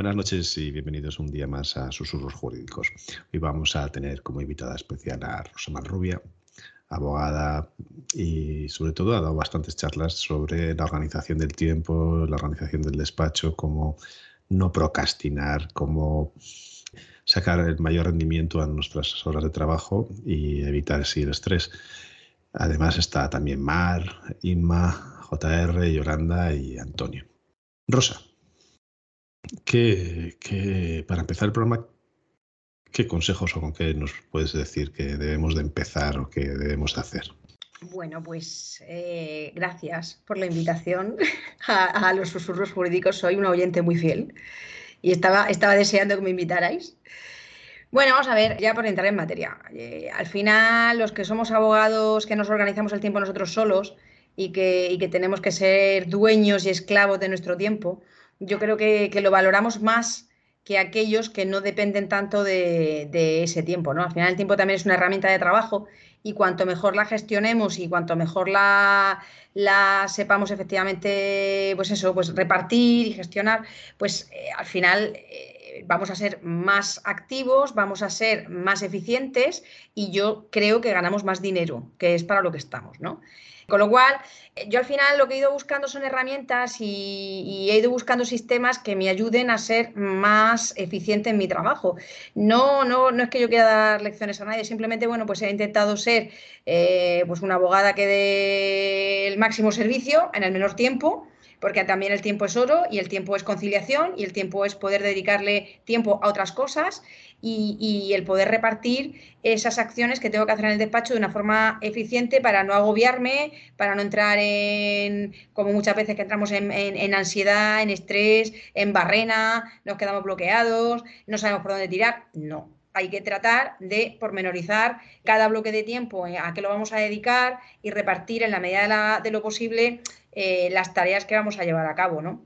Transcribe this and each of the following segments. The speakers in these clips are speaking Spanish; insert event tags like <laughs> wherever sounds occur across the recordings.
Buenas noches y bienvenidos un día más a Susurros Jurídicos. Hoy vamos a tener como invitada especial a Rosa Malrubia, abogada y sobre todo ha dado bastantes charlas sobre la organización del tiempo, la organización del despacho, cómo no procrastinar, cómo sacar el mayor rendimiento a nuestras horas de trabajo y evitar así el estrés. Además está también Mar, Inma, JR, Yolanda y Antonio. Rosa, ¿qué, para empezar el programa, ¿qué consejos o con qué nos puedes decir que debemos de empezar o que debemos de hacer? Bueno, pues eh, gracias por la invitación <laughs> a, los susurros jurídicos. Soy una oyente muy fiel y estaba, estaba deseando que me invitarais. Bueno, vamos a ver, ya por entrar en materia. Eh, al final, los que somos abogados, que nos organizamos el tiempo nosotros solos y que, que tenemos que ser dueños y esclavos de nuestro tiempo, yo creo que, lo valoramos más que aquellos que no dependen tanto de, de, ese tiempo, ¿no? Al final el tiempo también es una herramienta de trabajo y cuanto mejor la gestionemos y cuanto mejor la, la sepamos efectivamente, pues eso, pues repartir y gestionar, pues eh, al final eh, vamos a ser más activos, vamos a ser más eficientes y yo creo que ganamos más dinero, que es para lo que estamos, ¿no? Con lo cual, eh, yo al final lo que he ido buscando son herramientas y, he ido buscando sistemas que me ayuden a ser más eficiente en mi trabajo. No, no, no es que yo quiera dar lecciones a nadie, simplemente, bueno, pues he intentado ser eh, pues una abogada que dé el máximo servicio en el menor tiempo porque también el tiempo es oro y el tiempo es conciliación y el tiempo es poder dedicarle tiempo a otras cosas y, el poder repartir esas acciones que tengo que hacer en el despacho de una forma eficiente para no agobiarme, para no entrar en, como muchas veces que entramos en, ansiedad, en estrés, en barrena, nos quedamos bloqueados, no sabemos por dónde tirar. No, hay que tratar de pormenorizar cada bloque de tiempo a qué lo vamos a dedicar y repartir en la medida de, lo posible eh, las tareas que vamos a llevar a cabo, ¿no?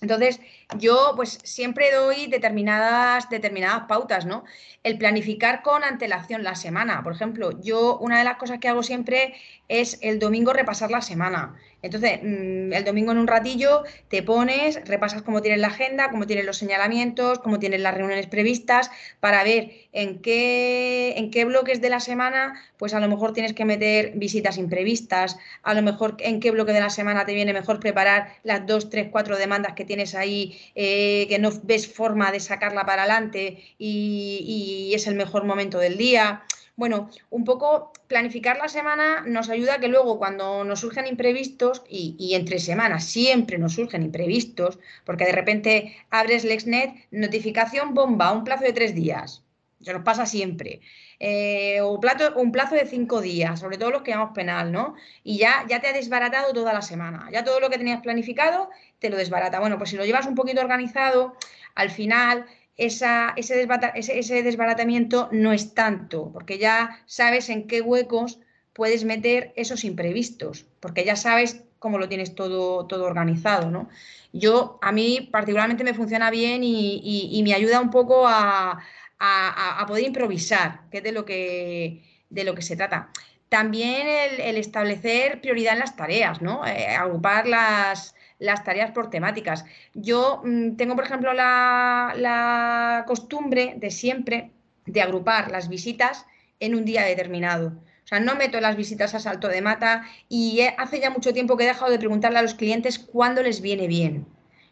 Entonces, yo pues siempre doy determinadas, determinadas pautas, ¿no? El planificar con antelación la semana. Por ejemplo, yo una de las cosas que hago siempre es el domingo repasar la semana. Entonces, mm, el domingo en un ratillo te pones, repasas cómo tienes la agenda, cómo tienes los señalamientos, cómo tienes las reuniones previstas, para ver en qué, en qué bloques de la semana, pues a lo mejor tienes que meter visitas imprevistas, a lo mejor en qué bloque de la semana te viene mejor preparar las dos, tres, cuatro demandas que tienes ahí, eh, que no ves forma de sacarla para adelante y es el mejor momento del día. Bueno, un poco planificar la semana nos ayuda a que luego cuando nos surgen imprevistos, y, entre semanas siempre nos surgen imprevistos, porque de repente abres LexNet, notificación bomba, un plazo de tres días. Eso nos pasa siempre. Eh, o un plazo de cinco días, sobre todo los que llamamos penal, ¿no? Y ya, ya te ha desbaratado toda la semana. Ya todo lo que tenías planificado te lo desbarata. Bueno, pues si lo llevas un poquito organizado, al final ese, desbaratamiento no es tanto, porque ya sabes en qué huecos puedes meter esos imprevistos, porque ya sabes cómo lo tienes todo, todo organizado, ¿no? Yo, a mí particularmente me funciona bien y, me ayuda un poco a, poder improvisar, que es de lo que, de lo que se trata. También el, establecer prioridad en las tareas, ¿no? Eh, agrupar las, las tareas por temáticas. Yo mm, tengo, por ejemplo, la, costumbre de siempre de agrupar las visitas en un día determinado. O sea, no meto las visitas a salto de mata y hace ya mucho tiempo que he dejado de preguntarle a los clientes cuándo les viene bien.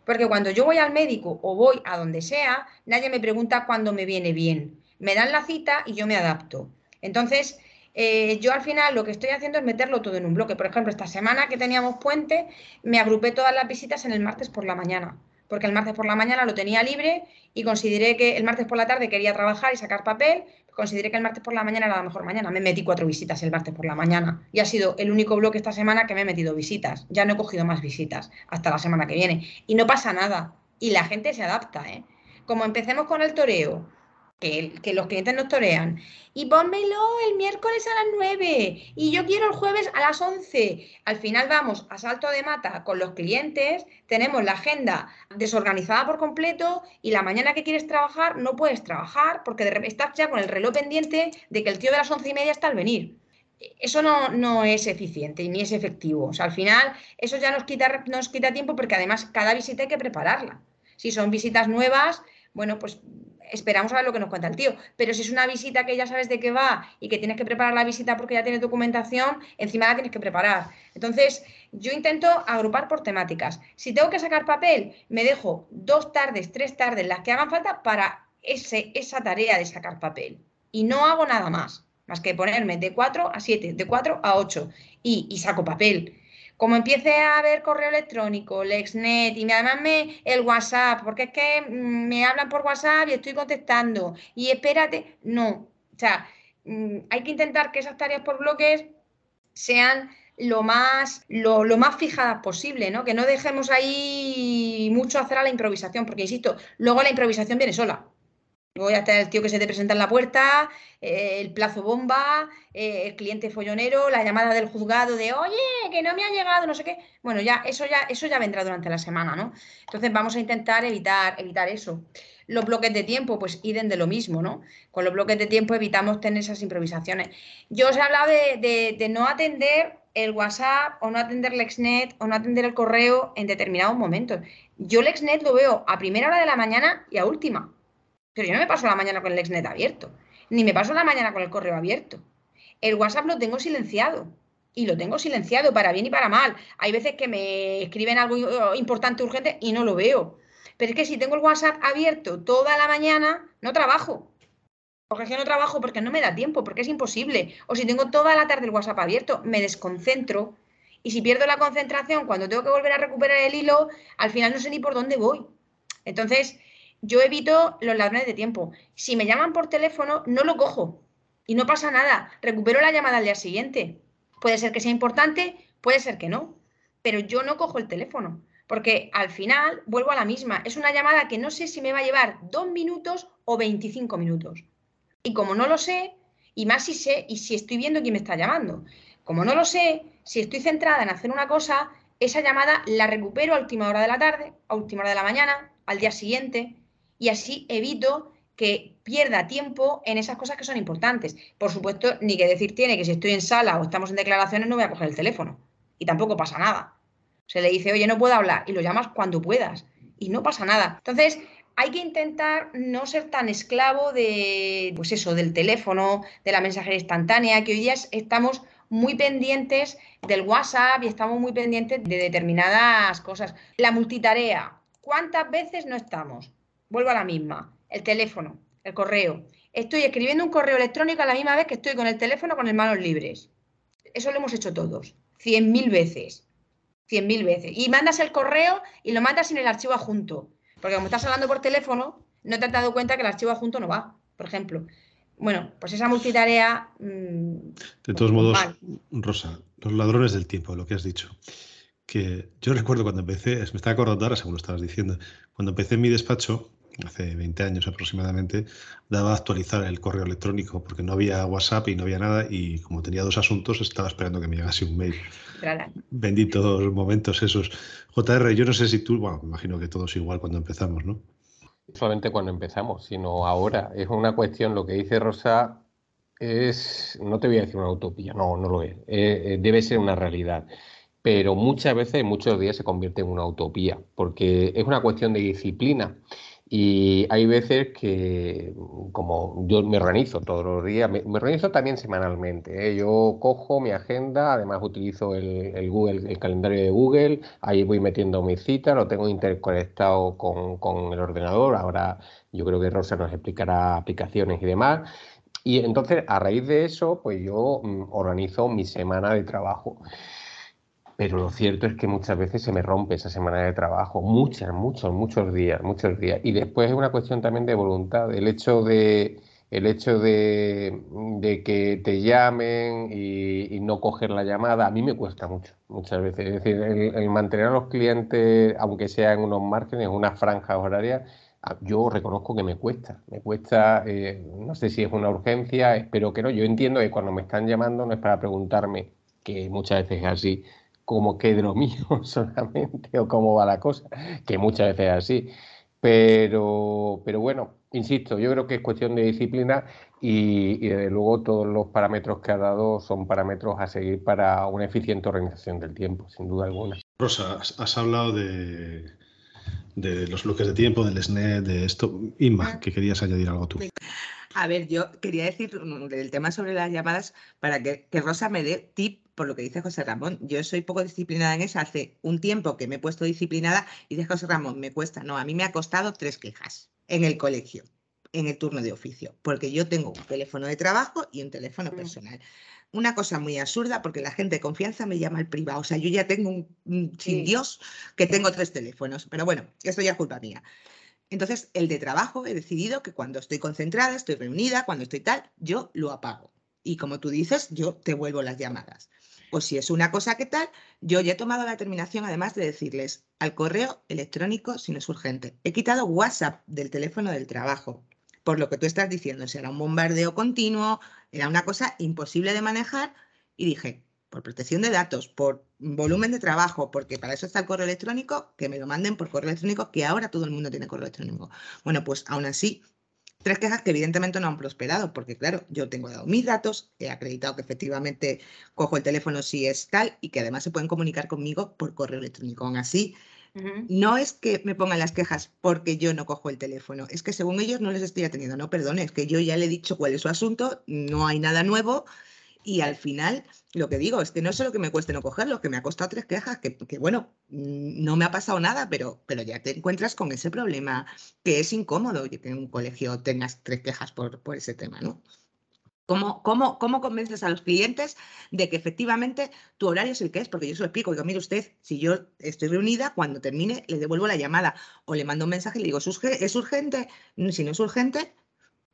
Porque cuando yo voy al médico o voy a donde sea, nadie me pregunta cuándo me viene bien. Me dan la cita y yo me adapto. Entonces, eh, yo al final lo que estoy haciendo es meterlo todo en un bloque. Por ejemplo, esta semana que teníamos puente, me agrupé todas las visitas en el martes por la mañana, porque el martes por la mañana lo tenía libre y consideré que el martes por la tarde quería trabajar y sacar papel, consideré que el martes por la mañana era la mejor mañana. Me metí cuatro visitas el martes por la mañana y ha sido el único bloque esta semana que me he metido visitas. Ya no he cogido más visitas hasta la semana que viene. Y no pasa nada. Y la gente se adapta, ¿eh? Como empecemos con el toreo, que, los clientes nos torean. Y pónmelo el miércoles a las 9 y yo quiero el jueves a las 11. Al final vamos a salto de mata con los clientes, tenemos la agenda desorganizada por completo y la mañana que quieres trabajar no puedes trabajar porque de estás ya con el reloj pendiente de que el tío de las once y media está al venir. Eso no, no es eficiente ni es efectivo. O sea, al final eso ya nos quita, nos quita tiempo porque además cada visita hay que prepararla. Si son visitas nuevas, bueno, pues esperamos a ver lo que nos cuenta el tío. Pero si es una visita que ya sabes de qué va y que tienes que preparar la visita porque ya tienes documentación, encima la tienes que preparar. Entonces, yo intento agrupar por temáticas. Si tengo que sacar papel, me dejo dos tardes, tres tardes, las que hagan falta para ese, esa tarea de sacar papel. Y no hago nada más, más que ponerme de 4 a 7, de 4 a 8 y, y saco papel. Como empiece a ver correo electrónico, Lexnet y además me, el WhatsApp, porque es que mm, me hablan por WhatsApp y estoy contestando y espérate, no. O sea, mm, hay que intentar que esas tareas por bloques sean lo más, lo, lo, más fijadas posible, ¿no? Que no dejemos ahí mucho hacer a la improvisación, porque insisto, luego la improvisación viene sola. Luego ya está el tío que se te presenta en la puerta, eh, el plazo bomba, eh, el cliente follonero, la llamada del juzgado de oye, que no me ha llegado, no sé qué. Bueno, ya eso ya, eso ya vendrá durante la semana, ¿no? Entonces vamos a intentar evitar, evitar eso. Los bloques de tiempo, pues iden de lo mismo, ¿no? Con los bloques de tiempo evitamos tener esas improvisaciones. Yo os he hablado de, de no atender el WhatsApp o no atender Lexnet o no atender el correo en determinados momentos. Yo Lexnet lo veo a primera hora de la mañana y a última. Pero yo no me paso la mañana con el Exnet abierto, ni me paso la mañana con el correo abierto. El WhatsApp lo tengo silenciado y lo tengo silenciado para bien y para mal. Hay veces que me escriben algo importante, urgente y no lo veo. Pero es que si tengo el WhatsApp abierto toda la mañana, no trabajo. Porque es no trabajo porque no me da tiempo, porque es imposible. O si tengo toda la tarde el WhatsApp abierto, me desconcentro. Y si pierdo la concentración cuando tengo que volver a recuperar el hilo, al final no sé ni por dónde voy. Entonces, yo evito los ladrones de tiempo. Si me llaman por teléfono, no lo cojo y no pasa nada. Recupero la llamada al día siguiente. Puede ser que sea importante, puede ser que no, pero yo no cojo el teléfono porque al final vuelvo a la misma. Es una llamada que no sé si me va a llevar dos minutos o 25 minutos. Y como no lo sé, y más si sé, y si estoy viendo quién me está llamando, como no lo sé, si estoy centrada en hacer una cosa, esa llamada la recupero a última hora de la tarde, a última hora de la mañana, al día siguiente, y así evito que pierda tiempo en esas cosas que son importantes. Por supuesto, ni que decir tiene que si estoy en sala o estamos en declaraciones no voy a coger el teléfono y tampoco pasa nada. Se le dice, oye, no puedo hablar y lo llamas cuando puedas y no pasa nada. Entonces, hay que intentar no ser tan esclavo de, pues eso, del teléfono, de la mensajería instantánea, que hoy día estamos muy pendientes del WhatsApp y estamos muy pendientes de determinadas cosas. La multitarea, ¿cuántas veces no estamos? Vuelvo a la misma, el teléfono, el correo. Estoy escribiendo un correo electrónico a la misma vez que estoy con el teléfono con las manos libres. Eso lo hemos hecho todos, cien mil veces, cien mil veces. Y mandas el correo y lo mandas sin el archivo adjunto, porque como estás hablando por teléfono, no te has dado cuenta que el archivo adjunto no va, por ejemplo. Bueno, pues esa multitarea... Mm, de todos modos, Rosa, los ladrones del tiempo, lo que has dicho que yo recuerdo cuando empecé, me estaba acordando ahora según lo estabas diciendo, cuando empecé en mi despacho, hace 20 años aproximadamente, daba a actualizar el correo electrónico porque no había WhatsApp y no había nada y como tenía dos asuntos estaba esperando que me llegase un mail. Benditos momentos esos. JR, yo no sé si tú, bueno, me imagino que todos igual cuando empezamos, ¿no? Solamente cuando empezamos, sino ahora. Es una cuestión, lo que dice Rosa es, no te voy a decir una utopía, no, no lo es. Eh, eh, debe ser una realidad pero muchas veces, muchos días se convierte en una utopía, porque es una cuestión de disciplina. Y hay veces que, como yo me organizo todos los días, me, organizo también semanalmente. ¿eh? Yo cojo mi agenda, además utilizo el, Google, el calendario de Google, ahí voy metiendo mis citas, lo tengo interconectado con, con el ordenador. Ahora yo creo que Rosa nos explicará aplicaciones y demás. Y entonces, a raíz de eso, pues yo mm, organizo mi semana de trabajo pero lo cierto es que muchas veces se me rompe esa semana de trabajo, muchas, muchos, muchos días, muchos días. Y después es una cuestión también de voluntad, el hecho de, el hecho de, que te llamen y, no coger la llamada, a mí me cuesta mucho, muchas veces. Es decir, el, mantener a los clientes, aunque sea en unos márgenes, unas franjas horarias, yo reconozco que me cuesta, me cuesta, eh, no sé si es una urgencia, espero que no. Yo entiendo que cuando me están llamando no es para preguntarme, que muchas veces es así, como que de lo mío <laughs> solamente o cómo va la cosa, que muchas veces es así. Pero, pero bueno, insisto, yo creo que es cuestión de disciplina y, y, desde luego todos los parámetros que ha dado son parámetros a seguir para una eficiente organización del tiempo, sin duda alguna. Rosa, has hablado de de los bloques de tiempo, del SNET, de esto. Inma, ah. que querías añadir algo tú. A ver, yo quería decir del tema sobre las llamadas para que, que Rosa me dé tip por lo que dice José Ramón. Yo soy poco disciplinada en eso. Hace un tiempo que me he puesto disciplinada y dice José Ramón, me cuesta. No, a mí me ha costado tres quejas en el colegio, en el turno de oficio, porque yo tengo un teléfono de trabajo y un teléfono mm. personal. Una cosa muy absurda porque la gente de confianza me llama al privado. O sea, yo ya tengo un, sin Dios que tengo tres teléfonos. Pero bueno, esto ya es culpa mía. Entonces, el de trabajo he decidido que cuando estoy concentrada, estoy reunida, cuando estoy tal, yo lo apago. Y como tú dices, yo te vuelvo las llamadas. O si es una cosa que tal, yo ya he tomado la determinación además de decirles al correo electrónico si no es urgente. He quitado WhatsApp del teléfono del trabajo, por lo que tú estás diciendo, si era un bombardeo continuo, era una cosa imposible de manejar y dije, por protección de datos, por volumen de trabajo, porque para eso está el correo electrónico, que me lo manden por correo electrónico, que ahora todo el mundo tiene correo electrónico. Bueno, pues aún así Tres quejas que evidentemente no han prosperado, porque claro, yo tengo dado mis datos, he acreditado que efectivamente cojo el teléfono si es tal y que además se pueden comunicar conmigo por correo electrónico. Aún así, no es que me pongan las quejas porque yo no cojo el teléfono, es que según ellos no les estoy atendiendo. No, perdón, es que yo ya le he dicho cuál es su asunto, no hay nada nuevo y al final, lo que digo es que no es solo que me cueste no cogerlo, que me ha costado tres quejas, que, bueno, mm, no me ha pasado nada, pero, pero ya te encuentras con ese problema que es incómodo que en un colegio tengas tres quejas por, por ese tema, ¿no? ¿Cómo, cómo, ¿Cómo, convences a los clientes de que efectivamente tu horario es el que es? Porque yo se lo explico. Digo, mire usted, si yo estoy reunida, cuando termine le devuelvo la llamada o le mando un mensaje y le digo, ¿es urgente? Si no es urgente,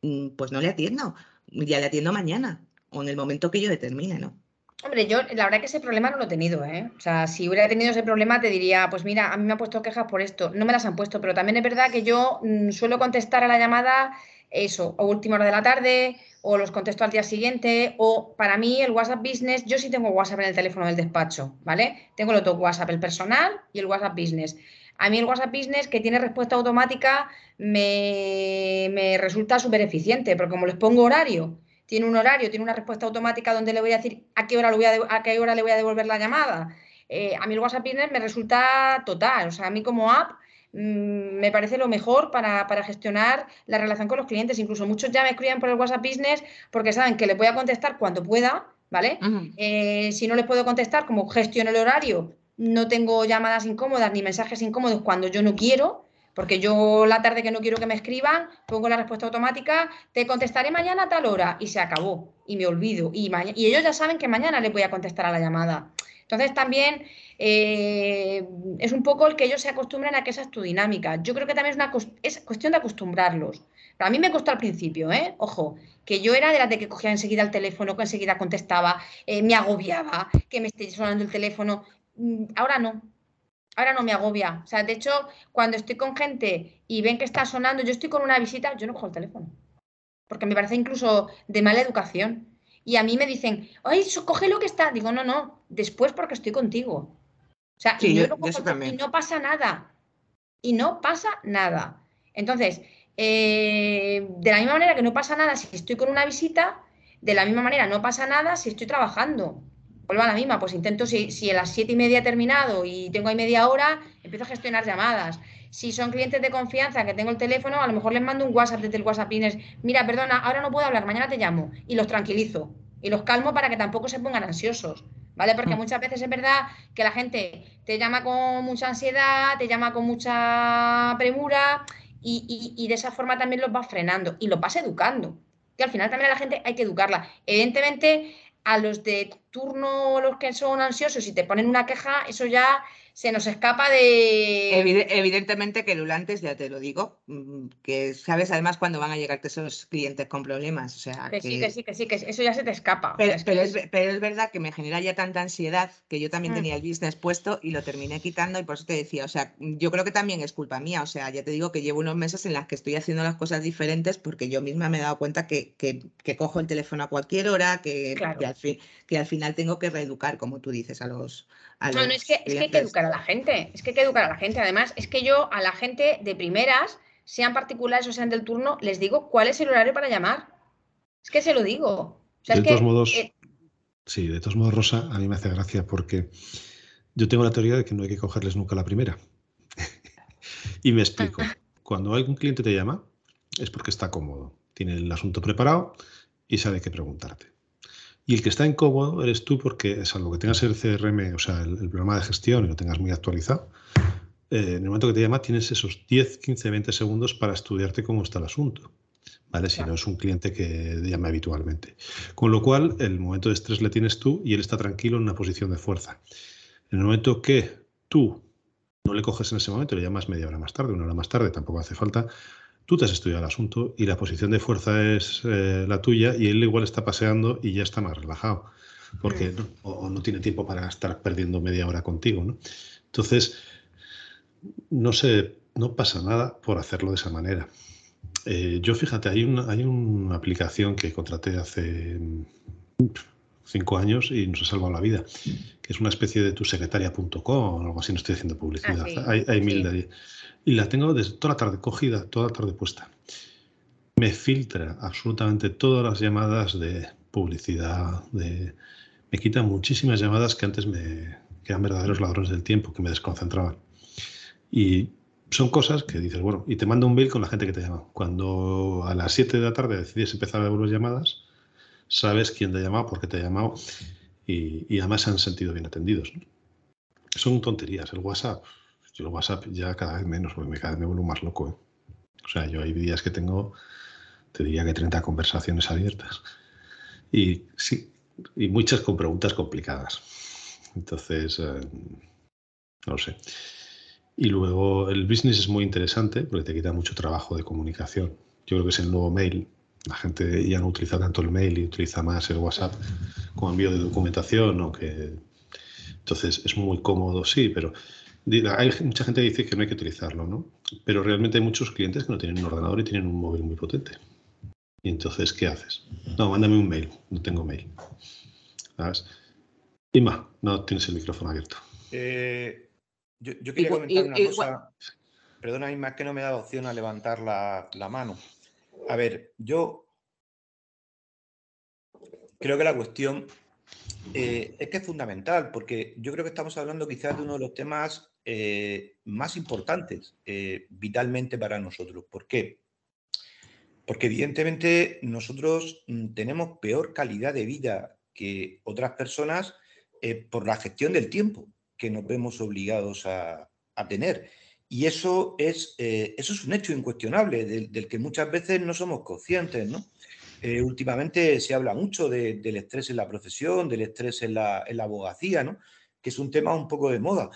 mm, pues no le atiendo. Ya le atiendo mañana o en el momento que yo determine, ¿no? Hombre, yo la verdad que ese problema no lo he tenido, ¿eh? O sea, si hubiera tenido ese problema te diría, pues mira, a mí me han puesto quejas por esto. No me las han puesto, pero también es verdad que yo mm, suelo contestar a la llamada eso, o última hora de la tarde, o los contesto al día siguiente, o para mí el WhatsApp Business, yo sí tengo WhatsApp en el teléfono del despacho, ¿vale? Tengo los dos WhatsApp, el personal y el WhatsApp Business. A mí el WhatsApp Business, que tiene respuesta automática, me, me resulta súper eficiente, porque como les pongo horario tiene un horario, tiene una respuesta automática donde le voy a decir a qué hora, le voy a, a qué hora le voy a devolver la llamada. Eh, a mí el WhatsApp Business me resulta total, o sea, a mí como app mm, me parece lo mejor para, gestionar la relación con los clientes. Incluso muchos ya me escriben por el WhatsApp Business porque saben que le voy a contestar cuando pueda, ¿vale? Eh, si no les puedo contestar, como gestiono el horario, no tengo llamadas incómodas ni mensajes incómodos cuando yo no quiero, porque yo la tarde que no quiero que me escriban, pongo la respuesta automática, te contestaré mañana a tal hora y se acabó y me olvido. Y, y ellos ya saben que mañana les voy a contestar a la llamada. Entonces también eh, es un poco el que ellos se acostumbren a que esa es tu dinámica. Yo creo que también es, una, es cuestión de acostumbrarlos. a mí me costó al principio, ¿eh? Ojo, que yo era de las de que cogía enseguida el teléfono, que enseguida contestaba, eh, me agobiaba, que me esté sonando el teléfono. Mm, ahora no, ahora no me agobia. O sea, de hecho, cuando estoy con gente y ven que está sonando, yo estoy con una visita, yo no cojo el teléfono. Porque me parece incluso de mala educación. Y a mí me dicen, ay, coge lo que está. Digo, no, no, después porque estoy contigo. O sea, y, yo, y no pasa nada. Y no pasa nada. Entonces, eh, de la misma manera que no pasa nada si estoy con una visita, de la misma manera no pasa nada si estoy trabajando vuelvo a la misma, pues intento, si, si a las siete y media he terminado y tengo ahí media hora, empiezo a gestionar llamadas. Si son clientes de confianza que tengo el teléfono, a lo mejor les mando un WhatsApp desde el WhatsApp Ines, mira, perdona, ahora no puedo hablar, mañana te llamo y los tranquilizo y los calmo para que tampoco se pongan ansiosos, ¿vale? Porque mm. muchas veces es verdad que la gente te llama con mucha ansiedad, te llama con mucha premura y, y de esa forma también los vas frenando y los vas educando. Que al final también a la gente hay que educarla. Evidentemente, a los de turno, los que son ansiosos y te ponen una queja, eso ya se nos escapa de... Evidentemente que Lulantes, ya te lo digo, mm, que sabes además cuándo van a llegarte esos clientes con problemas. O sea, que, sí, que sí, que sí, que eso ya se te escapa. Pero, es, verdad que me genera ya tanta ansiedad que yo también mm. tenía el business puesto y lo terminé quitando y por eso te decía, o sea, yo creo que también es culpa mía. O sea, ya te digo que llevo unos meses en las que estoy haciendo las cosas diferentes porque yo misma me he dado cuenta que, cojo el teléfono a cualquier hora, que, al fin, que al final tengo que reeducar, como tú dices, a los, no, no, es que, es que hay que educar a la gente, es que hay que educar a la gente. Además, es que yo a la gente de primeras, sean particulares o sean del turno, les digo cuál es el horario para llamar. Es que se lo digo. de todos modos, eh, sí, de todos modos, Rosa, a mí me hace gracia porque yo tengo la teoría de que no hay que cogerles nunca la primera. <laughs> Y me explico. Cuando algún cliente te llama, es porque está cómodo, tiene el asunto preparado y sabe qué preguntarte. Y el que está incómodo eres tú porque, salvo que tengas el CRM, o sea, el, programa de gestión y lo tengas muy actualizado, eh, en el momento que te llama tienes esos 10, 15, 20 segundos para estudiarte cómo está el asunto. ¿Vale? Si no es un cliente que llama habitualmente. Con lo cual, el momento de estrés le tienes tú y él está tranquilo en una posición de fuerza. En el momento que tú no le coges en ese momento, le llamas media hora más tarde, una hora más tarde, tampoco hace falta, tú te has estudiado el asunto y la posición de fuerza es eh, la tuya y él igual está paseando y ya está más relajado, porque mm. no, o, no tiene tiempo para estar perdiendo media hora contigo. ¿no? Entonces, no sé, no pasa nada por hacerlo de esa manera. Eh, yo fíjate, hay una, hay una aplicación que contraté hace cinco años y nos ha salvado la vida, que es una especie de tu secretaria.com o algo así, no estoy haciendo publicidad. Ah, hay, hay mil de y la tengo desde toda la tarde cogida, toda la tarde puesta. Me filtra absolutamente todas las llamadas de publicidad, me quita muchísimas llamadas que antes me eran verdaderos ladrones del tiempo, que me desconcentraban. Y son cosas que dices, bueno, y te mando un mail con la gente que te llama. Cuando a las 7 de la tarde decides empezar a ver las llamadas, sabes quién te ha llamado, por qué te ha llamado y, y además se han sentido bien atendidos. Son tonterías. El WhatsApp, yo el WhatsApp ya cada vez menos, porque cada vez me vuelvo más loco. ¿eh? O sea, yo hay días que tengo, te diría que 30 conversaciones abiertas. Y sí, y muchas con preguntas complicadas. Entonces, eh, no sé. Y luego el business es muy interesante porque te quita mucho trabajo de comunicación. Yo creo que es el nuevo mail. La gente ya no utiliza tanto el mail y utiliza más el WhatsApp como envío de documentación. ¿no? Que... Entonces es muy cómodo, sí, pero hay mucha gente que dice que no hay que utilizarlo, ¿no? Pero realmente hay muchos clientes que no tienen un ordenador y tienen un móvil muy potente. Y entonces, ¿qué haces? No, mándame un mail. No tengo mail. ¿Sabes? Ima, no tienes el micrófono abierto. Eh, yo, quería comentar una cosa. Perdona, Ima, que no me he dado opción a levantar la, la mano. A ver, yo creo que la cuestión eh, es que es fundamental, porque yo creo que estamos hablando quizás de uno de los temas eh, más importantes eh, vitalmente para nosotros. ¿Por qué? Porque evidentemente nosotros mm, tenemos peor calidad de vida que otras personas por la gestión del tiempo que nos vemos obligados a, tener. Y eso es, eso es un hecho incuestionable del, que muchas veces no somos conscientes, ¿no? Eh, últimamente se habla mucho del estrés en la profesión, del estrés en la, abogacía, ¿no? que es un tema un poco de moda.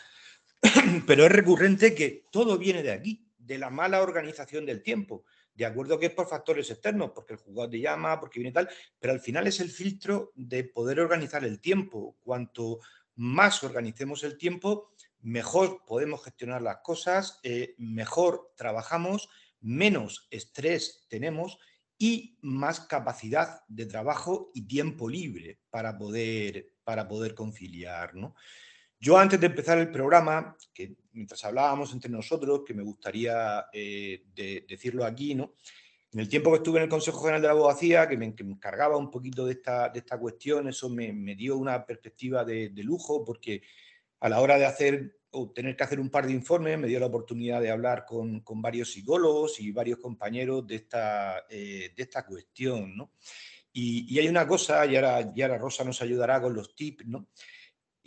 <coughs> Pero es recurrente que todo viene de aquí, de la mala organización del tiempo. De acuerdo que es por factores externos, porque el juzgado de llama, porque viene tal, pero al final es el filtro de poder organizar el tiempo. Cuanto más organicemos el tiempo, mejor podemos gestionar las cosas, eh, mejor trabajamos, menos estrés tenemos y más capacidad de trabajo y tiempo libre para poder, para poder conciliar. ¿no? Yo antes de empezar el programa, que mientras hablábamos entre nosotros, que me gustaría eh, decirlo aquí, ¿no? en el tiempo que estuve en el Consejo General de la Abogacía, que me, encargaba un poquito de esta, de esta cuestión, eso me, dio una perspectiva de, de lujo, porque a la hora de hacer o tener que hacer un par de informes, me dio la oportunidad de hablar con, varios psicólogos y varios compañeros de esta, eh, de esta cuestión. ¿no? Y, hay una cosa, y ahora, y Rosa nos ayudará con los tips, ¿no?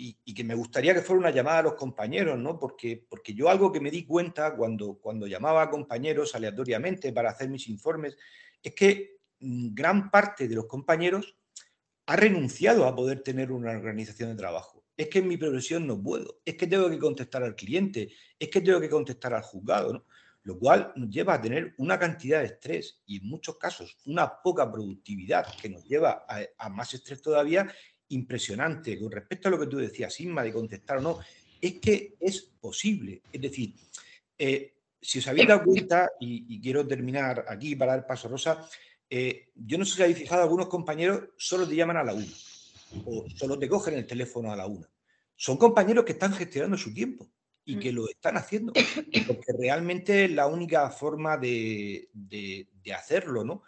Y, que me gustaría que fuera una llamada a los compañeros, ¿no? Porque, porque yo algo que me di cuenta cuando, cuando llamaba a compañeros aleatoriamente para hacer mis informes, es que mm, gran parte de los compañeros ha renunciado a poder tener una organización de trabajo es que en mi profesión no puedo, es que tengo que contestar al cliente, es que tengo que contestar al juzgado, ¿no? Lo cual nos lleva a tener una cantidad de estrés y en muchos casos una poca productividad que nos lleva a, más estrés todavía impresionante. Con respecto a lo que tú decías, Inma, de contestar o no, es que es posible. Es decir, eh, si os habéis dado cuenta, y, quiero terminar aquí para dar paso a Rosa, eh, yo no sé si habéis fijado, algunos compañeros solo te llaman a la una o solo te cogen el teléfono a la una. Son compañeros que están gestionando su tiempo y que lo están haciendo, porque realmente es la única forma de, hacerlo, ¿no?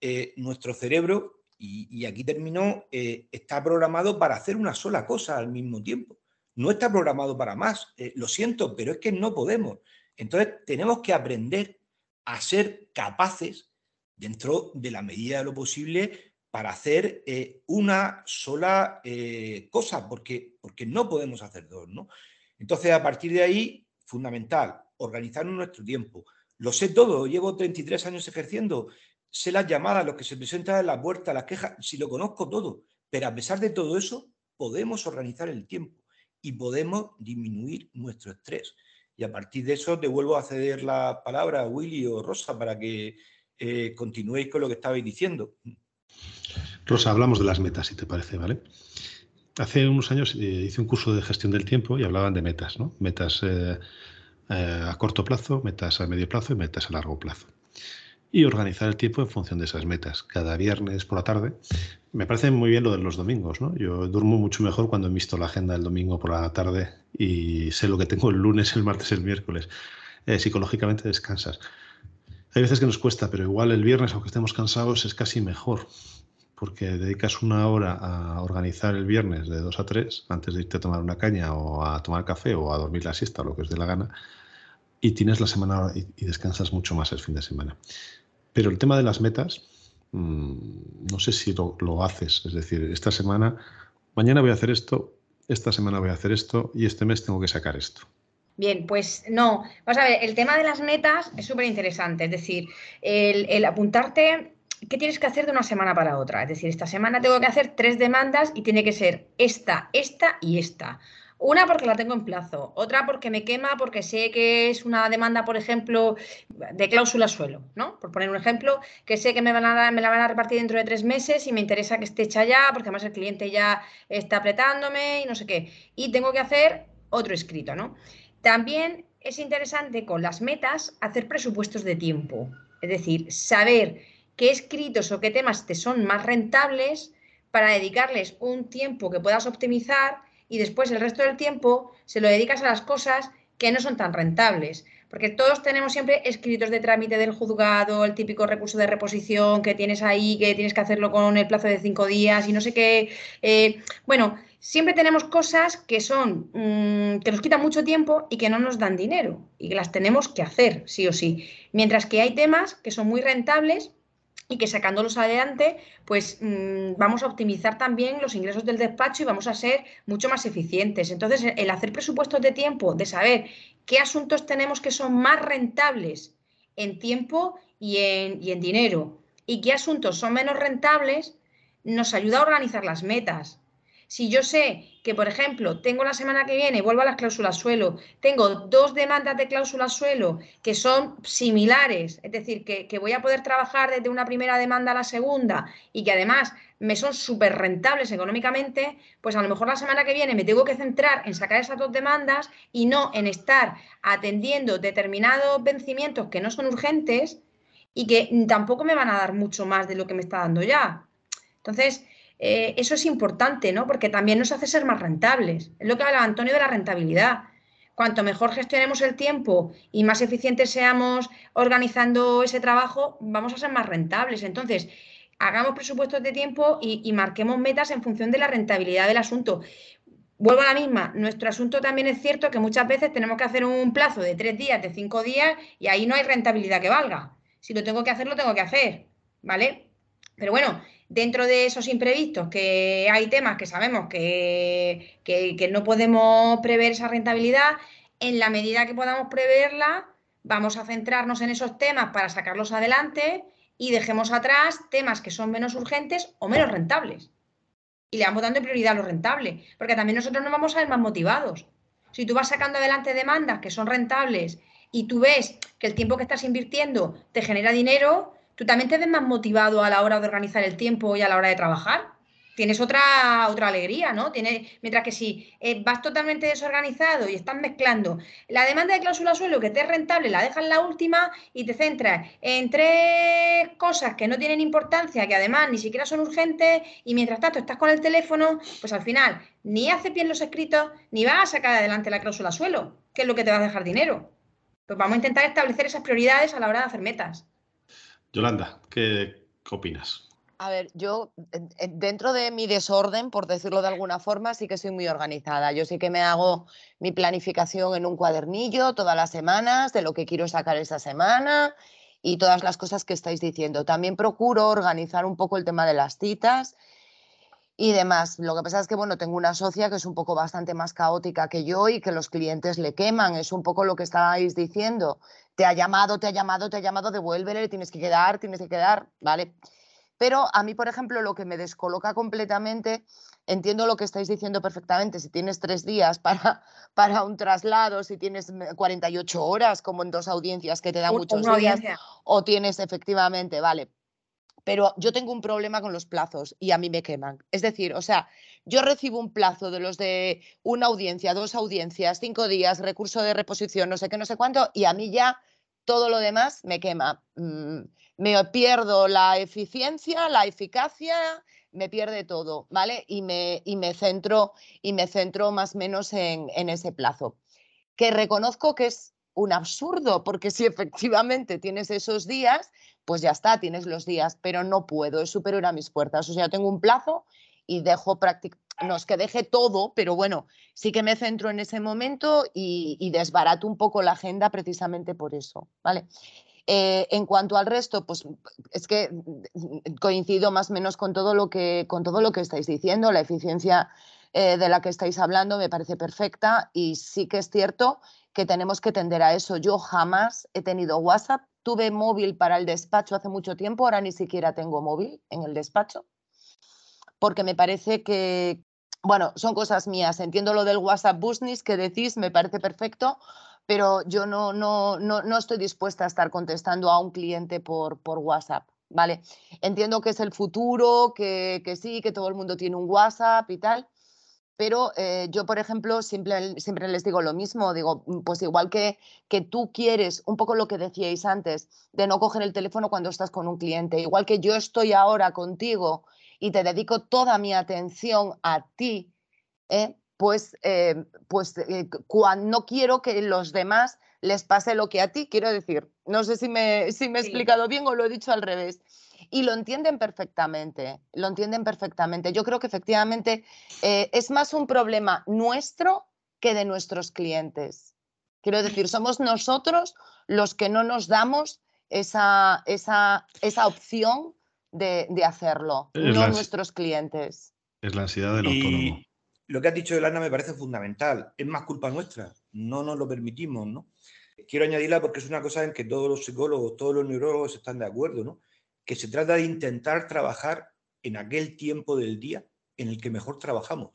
Eh, nuestro cerebro, y, aquí terminó, eh, está programado para hacer una sola cosa al mismo tiempo. No está programado para más. Eh, lo siento, pero es que no podemos. Entonces, tenemos que aprender a ser capaces, dentro de la medida de lo posible, para hacer eh, una sola cosa, porque, porque no podemos hacer dos, ¿no? Entonces, a partir de ahí, fundamental, organizar nuestro tiempo. Lo sé todo, llevo 33 años ejerciendo, sé las llamadas, los que se presentan en la puerta, las quejas, si lo conozco todo, pero a pesar de todo eso, podemos organizar el tiempo y podemos disminuir nuestro estrés. Y a partir de eso, devuelvo a ceder la palabra a Willy o Rosa para que eh, continuéis con lo que estabais diciendo. Rosa, hablamos de las metas, si te parece, ¿vale? Hace unos años eh, hice un curso de gestión del tiempo y hablaban de metas, ¿no? Metas eh, a corto plazo, metas a medio plazo y metas a largo plazo y organizar el tiempo en función de esas metas. Cada viernes por la tarde. Me parece muy bien lo de los domingos, ¿no? Yo duermo mucho mejor cuando he visto la agenda del domingo por la tarde y sé lo que tengo el lunes, el martes, el miércoles. Eh, psicológicamente descansas. Hay veces que nos cuesta, pero igual el viernes, aunque estemos cansados, es casi mejor, porque dedicas una hora a organizar el viernes de 2 a 3 antes de irte a tomar una caña o a tomar café o a dormir la siesta o lo que os dé la gana, y tienes la semana y descansas mucho más el fin de semana. Pero el tema de las metas, mm, no sé si lo, haces. Es decir, esta semana, mañana voy a hacer esto, esta semana voy a hacer esto y este mes tengo que sacar esto. Bien, pues no. Vamos a ver, el tema de las metas es súper interesante. Es decir, el, el, apuntarte qué tienes que hacer de una semana para otra. Es decir, esta semana tengo que hacer tres demandas y tiene que ser esta, esta y esta. Una porque la tengo en plazo, otra porque me quema porque sé que es una demanda, por ejemplo, de cláusula suelo, ¿no? Por poner un ejemplo, que sé que me, van a, me la van a repartir dentro de tres meses y me interesa que esté hecha ya, porque además el cliente ya está apretándome y no sé qué. Y tengo que hacer otro escrito, ¿no? También es interesante con las metas hacer presupuestos de tiempo, es decir, saber qué escritos o qué temas te son más rentables para dedicarles un tiempo que puedas optimizar y después el resto del tiempo se lo dedicas a las cosas que no son tan rentables. Porque todos tenemos siempre escritos de trámite del juzgado, el típico recurso de reposición que tienes ahí, que tienes que hacerlo con el plazo de cinco días y no sé qué. Eh, bueno, siempre tenemos cosas que son, mm, que nos quitan mucho tiempo y que no nos dan dinero y que las tenemos que hacer, sí o sí. Mientras que hay temas que son muy rentables y que sacándolos adelante, pues mm, vamos a optimizar también los ingresos del despacho y vamos a ser mucho más eficientes. Entonces, el hacer presupuestos de tiempo, de saber qué asuntos tenemos que son más rentables en tiempo y en, y en dinero y qué asuntos son menos rentables, nos ayuda a organizar las metas. Si yo sé que, por ejemplo, tengo la semana que viene, vuelvo a las cláusulas suelo, tengo dos demandas de cláusula suelo que son similares, es decir, que, voy a poder trabajar desde una primera demanda a la segunda y que además me son súper rentables económicamente, pues a lo mejor la semana que viene me tengo que centrar en sacar esas dos demandas y no en estar atendiendo determinados vencimientos que no son urgentes y que tampoco me van a dar mucho más de lo que me está dando ya. Entonces, eh, eso es importante, ¿no? Porque también nos hace ser más rentables. Es lo que habla Antonio de la rentabilidad. Cuanto mejor gestionemos el tiempo y más eficientes seamos organizando ese trabajo, vamos a ser más rentables. Entonces, hagamos presupuestos de tiempo y, marquemos metas en función de la rentabilidad del asunto. Vuelvo a la misma, nuestro asunto también es cierto que muchas veces tenemos que hacer un plazo de tres días, de cinco días, y ahí no hay rentabilidad que valga. Si lo tengo que hacer, lo tengo que hacer, ¿vale? Pero bueno, dentro de esos imprevistos, que hay temas que sabemos que, no podemos prever esa rentabilidad, en la medida que podamos preverla, vamos a centrarnos en esos temas para sacarlos adelante y dejemos atrás temas que son menos urgentes o menos rentables. Y le vamos dando prioridad a lo rentable, porque también nosotros nos vamos a ver más motivados. Si tú vas sacando adelante demandas que son rentables y tú ves que el tiempo que estás invirtiendo te genera dinero, tú también te ves más motivado a la hora de organizar el tiempo y a la hora de trabajar. Tienes otra, otra alegría, ¿no? mientras que si eh, vas totalmente desorganizado y estás mezclando la demanda de cláusula suelo que te es rentable, la dejas la última y te centras en tres cosas que no tienen importancia, que además ni siquiera son urgentes, y mientras tanto estás con el teléfono, pues al final ni haces bien los escritos, ni vas a sacar adelante la cláusula suelo, que es lo que te va a dejar dinero. Pues vamos a intentar establecer esas prioridades a la hora de hacer metas. Yolanda, ¿qué, opinas? A ver, yo dentro de mi desorden, por decirlo de alguna forma, sí que soy muy organizada. Yo sí que me hago mi planificación en un cuadernillo todas las semanas de lo que quiero sacar esa semana y todas las cosas que estáis diciendo. También procuro organizar un poco el tema de las citas y demás. Lo que pasa es que, bueno, tengo una socia que es un poco bastante más caótica que yo y que los clientes le queman. Es un poco lo que estáis diciendo. Te ha llamado, te ha llamado, te ha llamado, devuélvele, tienes que quedar, tienes que quedar, ¿vale? Pero a mí, por ejemplo, lo que me descoloca completamente, entiendo lo que estáis diciendo perfectamente, si tienes tres días para, <laughs> para un traslado, si tienes 48 horas, como en dos audiencias que te dan muchos días, o tienes efectivamente, vale. Pero yo tengo un problema con los plazos y a mí me queman. Es decir, o sea, yo recibo un plazo de los de una audiencia, dos audiencias, cinco días, recurso de reposición, no sé qué, no sé cuánto, y a mí ya todo lo demás me quema. Mm, me pierdo la eficiencia, la eficacia, me pierde todo, ¿vale? Y me, y me, centro, y me centro más o menos en, en ese plazo. Que reconozco que es un absurdo, porque si efectivamente tienes esos días, pues ya está, tienes los días, pero no puedo, es superior a mis fuerzas. O sea, tengo un plazo y dejo prácticamente, no es que deje todo, pero bueno, sí que me centro en ese momento y, y desbarato un poco la agenda precisamente por eso, ¿vale? Eh, en cuanto al resto, pues es que mm, coincido más o menos con todo lo que, con todo lo que estáis diciendo. La eficiencia eh, de la que estáis hablando me parece perfecta y sí que es cierto que tenemos que tender a eso. Yo jamás he tenido WhatsApp. Tuve móvil para el despacho hace mucho tiempo, ahora ni siquiera tengo móvil en el despacho, porque me parece que, bueno, son cosas mías. Entiendo lo del WhatsApp Business que decís, me parece perfecto, pero yo no, no, no, no estoy dispuesta a estar contestando a un cliente por, por WhatsApp. ¿Vale? Entiendo que es el futuro, que, que, sí, que todo el mundo tiene un WhatsApp y tal, pero eh, yo, por ejemplo, siempre, siempre les digo lo mismo, digo, mm, pues igual que, que tú quieres, un poco lo que decíais antes, de no coger el teléfono cuando estás con un cliente, igual que yo estoy ahora contigo y te dedico toda mi atención a ti, ¿eh? pues, eh, pues eh, cuando no quiero que los demás les pase lo que a ti, quiero decir, no sé si me, si me he explicado bien o lo he dicho al revés. Y lo entienden perfectamente, lo entienden perfectamente. Yo creo que efectivamente eh, es más un problema nuestro que de nuestros clientes. Quiero decir, somos nosotros los que no nos damos esa, esa, esa opción de, de hacerlo, no nuestros clientes. Es la ansiedad del autónomo lo que has dicho, Elana, me parece fundamental. Es más culpa nuestra. No nos lo permitimos, ¿no? Quiero añadirla porque es una cosa en que todos los psicólogos, todos los neurólogos están de acuerdo, ¿no? Que se trata de intentar trabajar en aquel tiempo del día en el que mejor trabajamos.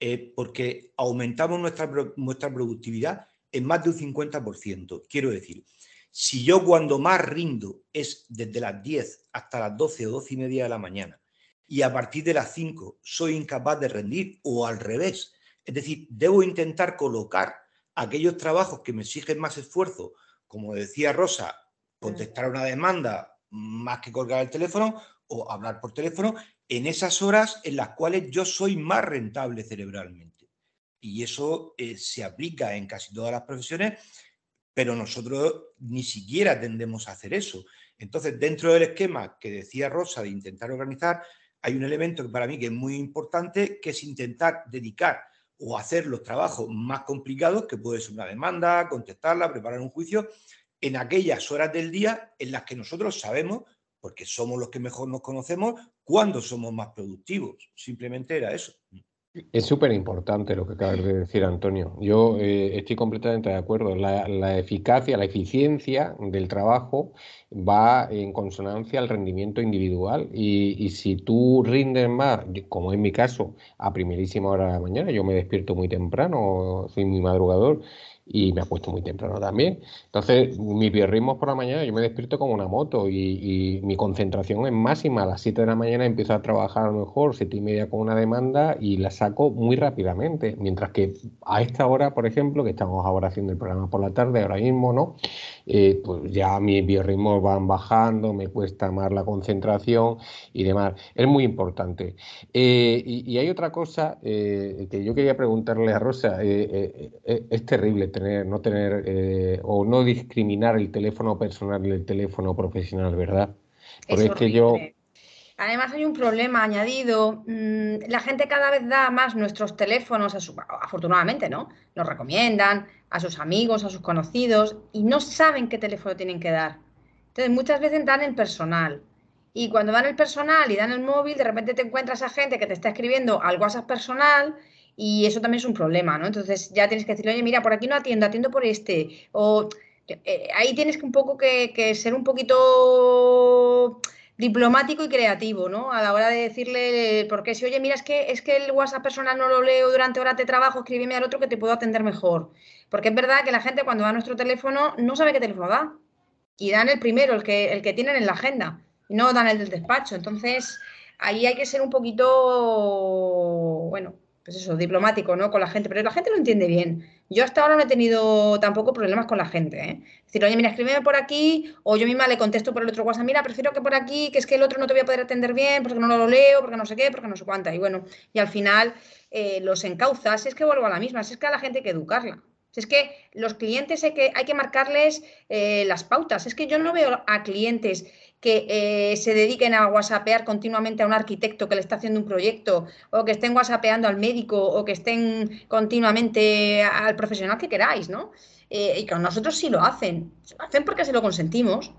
Eh, porque aumentamos nuestra, nuestra productividad en más de un 50%. Quiero decir, si yo cuando más rindo es desde las 10 hasta las 12 o 12 y media de la mañana, y a partir de las 5 soy incapaz de rendir o al revés. Es decir, debo intentar colocar aquellos trabajos que me exigen más esfuerzo, como decía Rosa, contestar una demanda más que colgar el teléfono o hablar por teléfono, en esas horas en las cuales yo soy más rentable cerebralmente. Y eso eh, se aplica en casi todas las profesiones, pero nosotros ni siquiera tendemos a hacer eso. Entonces, dentro del esquema que decía Rosa de intentar organizar, hay un elemento que para mí que es muy importante, que es intentar dedicar o hacer los trabajos más complicados, que puede ser una demanda, contestarla, preparar un juicio, en aquellas horas del día en las que nosotros sabemos, porque somos los que mejor nos conocemos, cuándo somos más productivos. Simplemente era eso. Es súper importante lo que acabas de decir, Antonio. Yo eh, estoy completamente de acuerdo. La, eficacia, la eficiencia del trabajo va en consonancia al rendimiento individual. Y, y, si tú rindes más, como en mi caso, a primerísima hora de la mañana, yo me despierto muy temprano, soy muy madrugador y me apuesto muy temprano también. Entonces, mi biorritmo por la mañana, yo me despierto como una moto y, mi concentración es máxima. A las 7 de la mañana empiezo a trabajar a lo mejor 7 y media con una demanda y la saco muy rápidamente. Mientras que a esta hora, por ejemplo, que estamos ahora haciendo el programa por la tarde, ahora mismo, ¿no? Eh, pues ya mis biorritmos van bajando, me cuesta más la concentración y demás. Es muy importante. Eh, y, hay otra cosa eh, que yo quería preguntarle a Rosa. es terrible tener, no tener eh, o no discriminar el teléfono personal y el teléfono profesional, ¿verdad? Porque es, que yo Además hay un problema añadido. mm, La gente cada vez da más nuestros teléfonos, a su- afortunadamente, ¿no? Nos recomiendan a sus amigos, a sus conocidos y no saben qué teléfono tienen que dar. Entonces muchas veces dan el personal. Y cuando dan el personal y dan el móvil, de repente te encuentras a gente que te está escribiendo al WhatsApp personal y eso también es un problema, ¿no? Entonces ya tienes que decirle, oye, mira, por aquí no atiendo, atiendo por este. O eh, ahí tienes un poco que ser un poquito diplomático y creativo, ¿no? A la hora de decirle, porque si, oye, mira, es que, es que el WhatsApp personal no lo leo durante horas de trabajo, escríbeme al otro que te puedo atender mejor. Porque es verdad que la gente cuando da nuestro teléfono no sabe qué teléfono da. Y dan el primero, el que, el que tienen en la agenda, y no dan el del despacho. Entonces, ahí hay que ser un poquito, bueno, pues eso, diplomático, ¿no? Con la gente, pero la gente lo entiende bien. Yo hasta ahora no he tenido tampoco problemas con la gente, ¿eh? Es decir, oye, mira, escríbeme por aquí, o yo misma le contesto por el otro WhatsApp, mira, prefiero que por aquí, que es que el otro no te voy a poder atender bien, porque no lo leo, porque no sé qué, porque no sé cuánta. Y bueno, y al final eh, los encauzas, si es que vuelvo a la misma, si es que a la gente hay que educarla. Si es que los clientes hay que, hay que marcarles eh, las pautas. Es que yo no veo a clientes que eh, se dediquen a whatsappear continuamente a un arquitecto que le está haciendo un proyecto, o que estén whatsappeando al médico, o que estén continuamente al profesional que queráis, ¿no? Eh, y con nosotros sí lo hacen. Lo hacen porque se lo consentimos,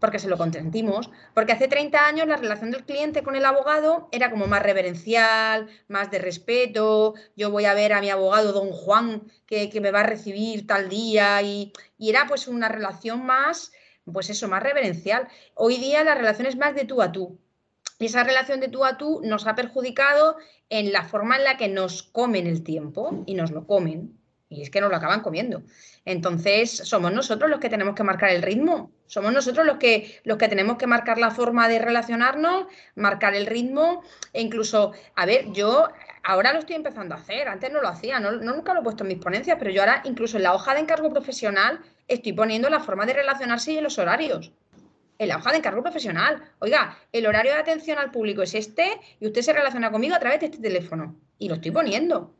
porque se lo consentimos, porque hace 30 años la relación del cliente con el abogado era como más reverencial, más de respeto, yo voy a ver a mi abogado don Juan que, que me va a recibir tal día y, y era pues una relación más, pues eso, más reverencial. Hoy día la relación es más de tú a tú. Y esa relación de tú a tú nos ha perjudicado en la forma en la que nos comen el tiempo y nos lo comen. Y es que nos lo acaban comiendo. Entonces, somos nosotros los que tenemos que marcar el ritmo. Somos nosotros los que, los que tenemos que marcar la forma de relacionarnos, marcar el ritmo. E incluso, a ver, yo ahora lo estoy empezando a hacer. Antes no lo hacía, no, no nunca lo he puesto en mis ponencias, pero yo ahora, incluso en la hoja de encargo profesional, estoy poniendo la forma de relacionarse y los horarios en la hoja de encargo profesional. Oiga, el horario de atención al público es este y usted se relaciona conmigo a través de este teléfono. Y lo estoy poniendo.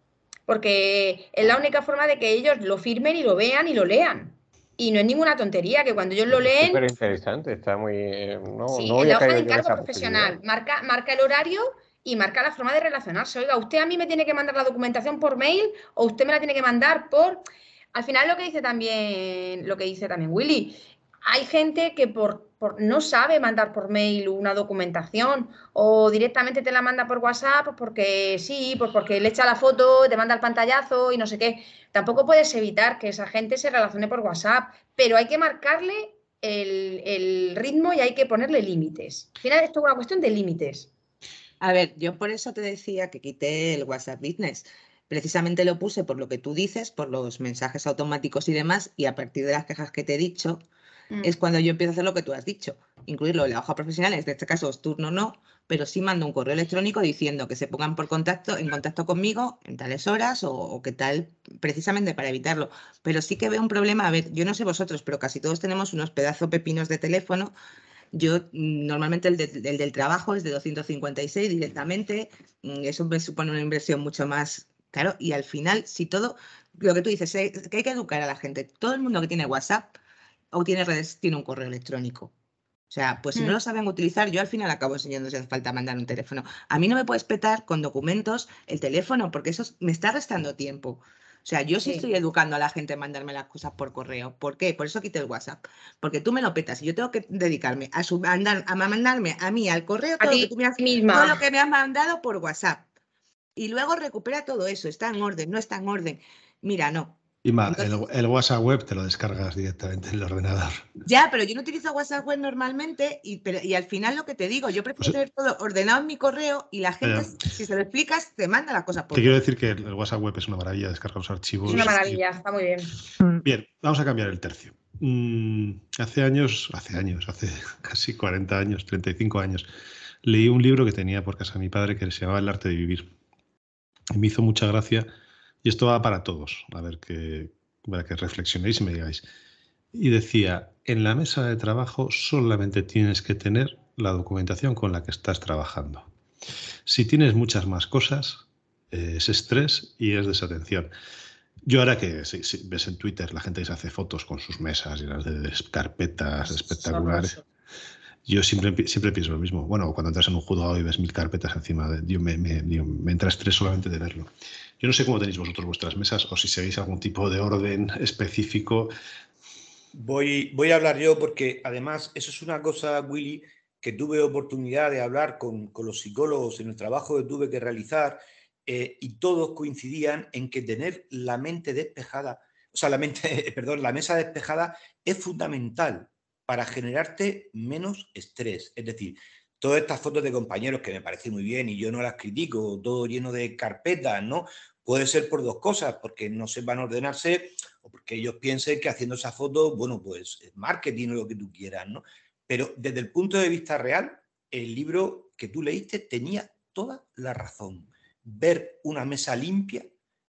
Porque es la única forma de que ellos lo firmen y lo vean y lo lean. Y no es ninguna tontería que cuando ellos lo leen. Súper interesante, está muy. eh, No, sí, no en la hoja de encargo profesional. Marca, marca el horario y marca la forma de relacionarse. Oiga, usted a mí me tiene que mandar la documentación por mail o usted me la tiene que mandar por. Al final lo que dice también, lo que dice también Willy, hay gente que por, por- no sabe mandar por mail una documentación o directamente te la manda por WhatsApp porque sí, pues porque le echa la foto, te manda el pantallazo y no sé qué. Tampoco puedes evitar que esa gente se relacione por WhatsApp, pero hay que marcarle el, el ritmo y hay que ponerle límites. Al final esto es una cuestión de límites. A ver, yo por eso te decía que quité el WhatsApp Business. Precisamente lo puse por lo que tú dices, por los mensajes automáticos y demás, y a partir de las quejas que te he dicho, Mm. es cuando yo empiezo a hacer lo que tú has dicho, incluirlo en la hoja profesional, en este caso es turno no, pero sí mando un correo electrónico diciendo que se pongan por contacto, en contacto conmigo en tales horas o, o qué tal, precisamente para evitarlo. Pero sí que veo un problema, a ver, yo no sé vosotros, pero casi todos tenemos unos pedazos pepinos de teléfono. Yo mm, normalmente el, de- el del trabajo es de 256 directamente, mm, eso me supone una inversión mucho más, claro, y al final, si todo, lo que tú dices, eh, que hay que educar a la gente, todo el mundo que tiene WhatsApp o tiene redes tiene un correo electrónico. O sea, pues si no Mm. lo saben utilizar, yo al final acabo enseñando si hace falta mandar un teléfono. A mí no me puedes petar con documentos el teléfono, porque eso es- me está restando tiempo. O sea, yo sí, Sí. estoy educando a la gente a mandarme las cosas por correo. ¿Por qué? Por eso quité el WhatsApp. Porque tú me lo petas y yo tengo que dedicarme a, a mandarme a mí al correo A todo, lo que tú me has, misma. todo lo que me has mandado por WhatsApp. Y luego recupera todo eso. Está en orden, no está en orden. Mira, no. Ima, el, Entonces- el WhatsApp web te lo descargas directamente en el ordenador. Ya, pero yo no utilizo WhatsApp web normalmente y, pero, y al final lo que te digo, yo prefiero Pues- tener todo ordenado en mi correo y la gente, si se lo explicas, te manda las cosas por Te quiero decir que el WhatsApp web es una maravilla, descargar los archivos. Es una y- maravilla, está muy bien. Bien, vamos a cambiar el tercio. Mm, hace años, hace años, hace <laughs> casi 40 años, 35 años, leí un libro que tenía por casa mi padre que se llamaba El arte de vivir. Y me hizo mucha gracia, y esto va para todos, a ver que, para que reflexionéis y me digáis. Y decía, en la mesa de trabajo solamente tienes que tener la documentación con la que estás trabajando. Si tienes muchas más cosas, eh, es estrés y es desatención. Yo ahora que si, si ves en Twitter la gente que se hace fotos con sus mesas llenas de carpetas espectaculares. Yo siempre, siempre pienso lo mismo. Bueno, cuando entras en un juzgado y ves mil carpetas encima, de, me, me, me, entra estrés solamente de verlo. Yo no sé cómo tenéis vosotros vuestras mesas o si seguís algún tipo de orden específico. Voy, voy a hablar yo porque además eso es una cosa, Willy, que tuve oportunidad de hablar con, con los psicólogos en el trabajo que tuve que realizar eh, y todos coincidían en que tener la mente despejada, o sea, la mente, <laughs> perdón, la mesa despejada es fundamental para generarte menos estrés. Es decir, todas estas fotos de compañeros que me parecen muy bien y yo no las critico, todo lleno de carpetas, ¿no? Puede ser por dos cosas, porque no sepan ordenarse o porque ellos piensen que haciendo esas fotos, bueno, pues marketing o lo que tú quieras, ¿no? Pero desde el punto de vista real, el libro que tú leíste tenía toda la razón. Ver una mesa limpia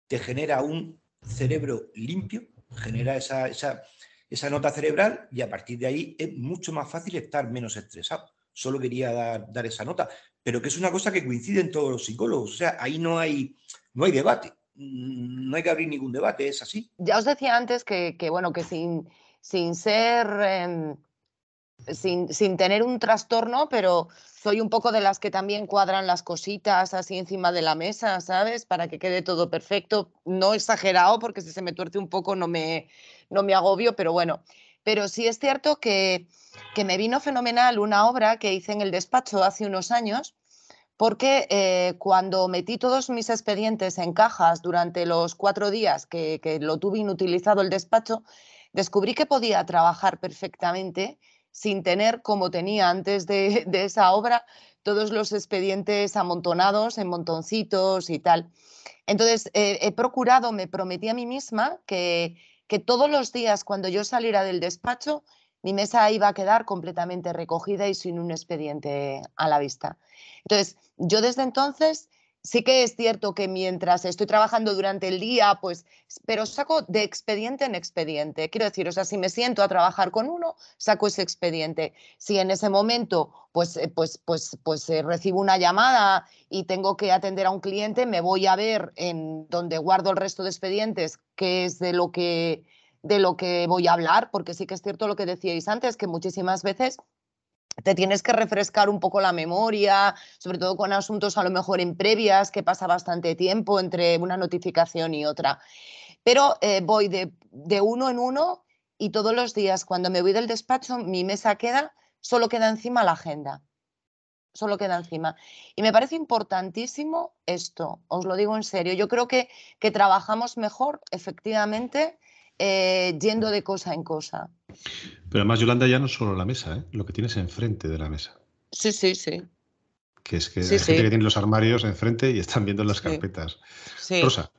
te genera un cerebro limpio, genera esa, esa esa nota cerebral y a partir de ahí es mucho más fácil estar menos estresado. Solo quería dar, esa nota, pero que es una cosa que coincide en todos los psicólogos. O sea, ahí no hay, no hay debate, mm, no hay que abrir ningún debate, es así. Ya os decía antes que, bueno, que sin, sin ser... Em, sin, sin, tener un trastorno, pero soy un poco de las que también cuadran las cositas así encima de la mesa, ¿sabes? Para que quede todo perfecto. No exagerado, porque si se me tuerce un poco no me, no me agobio, pero bueno. Pero sí es cierto que, que me vino fenomenal una obra que hice en el despacho hace unos años, porque eh, cuando metí todos mis expedientes en cajas durante los cuatro días que, que lo tuve inutilizado el despacho, descubrí que podía trabajar perfectamente sin tener, como tenía antes de, esa obra, todos los expedientes amontonados en montoncitos y tal. Entonces, eh, he procurado, me prometí a mí misma que que todos los días cuando yo saliera del despacho, mi mesa iba a quedar completamente recogida y sin un expediente a la vista. Entonces, yo desde entonces sí que es cierto que mientras estoy trabajando durante el día, pues, pero saco de expediente en expediente. Quiero decir, o sea, si me siento a trabajar con uno, saco ese expediente. Si en ese momento, pues, eh, pues, pues, pues eh, recibo una llamada y tengo que atender a un cliente, me voy a ver en donde guardo el resto de expedientes, qué es de lo que de lo que voy a hablar, porque sí que es cierto lo que decíais antes, que muchísimas veces te tienes que refrescar un poco la memoria, sobre todo con asuntos a lo mejor en previas, que pasa bastante tiempo entre una notificación y otra. Pero eh, voy de, uno en uno y todos los días cuando me voy del despacho, mi mesa queda, solo queda encima la agenda. Solo queda encima. Y me parece importantísimo esto, os lo digo en serio. Yo creo que, que trabajamos mejor, efectivamente, eh, yendo de cosa en cosa. Pero además, Yolanda, ya no solo la mesa, ¿eh? lo que tienes enfrente de la mesa. Sí, sí, sí. Que es que hay gente que tiene los armarios enfrente y están viendo las carpetas. Sí. Rosa.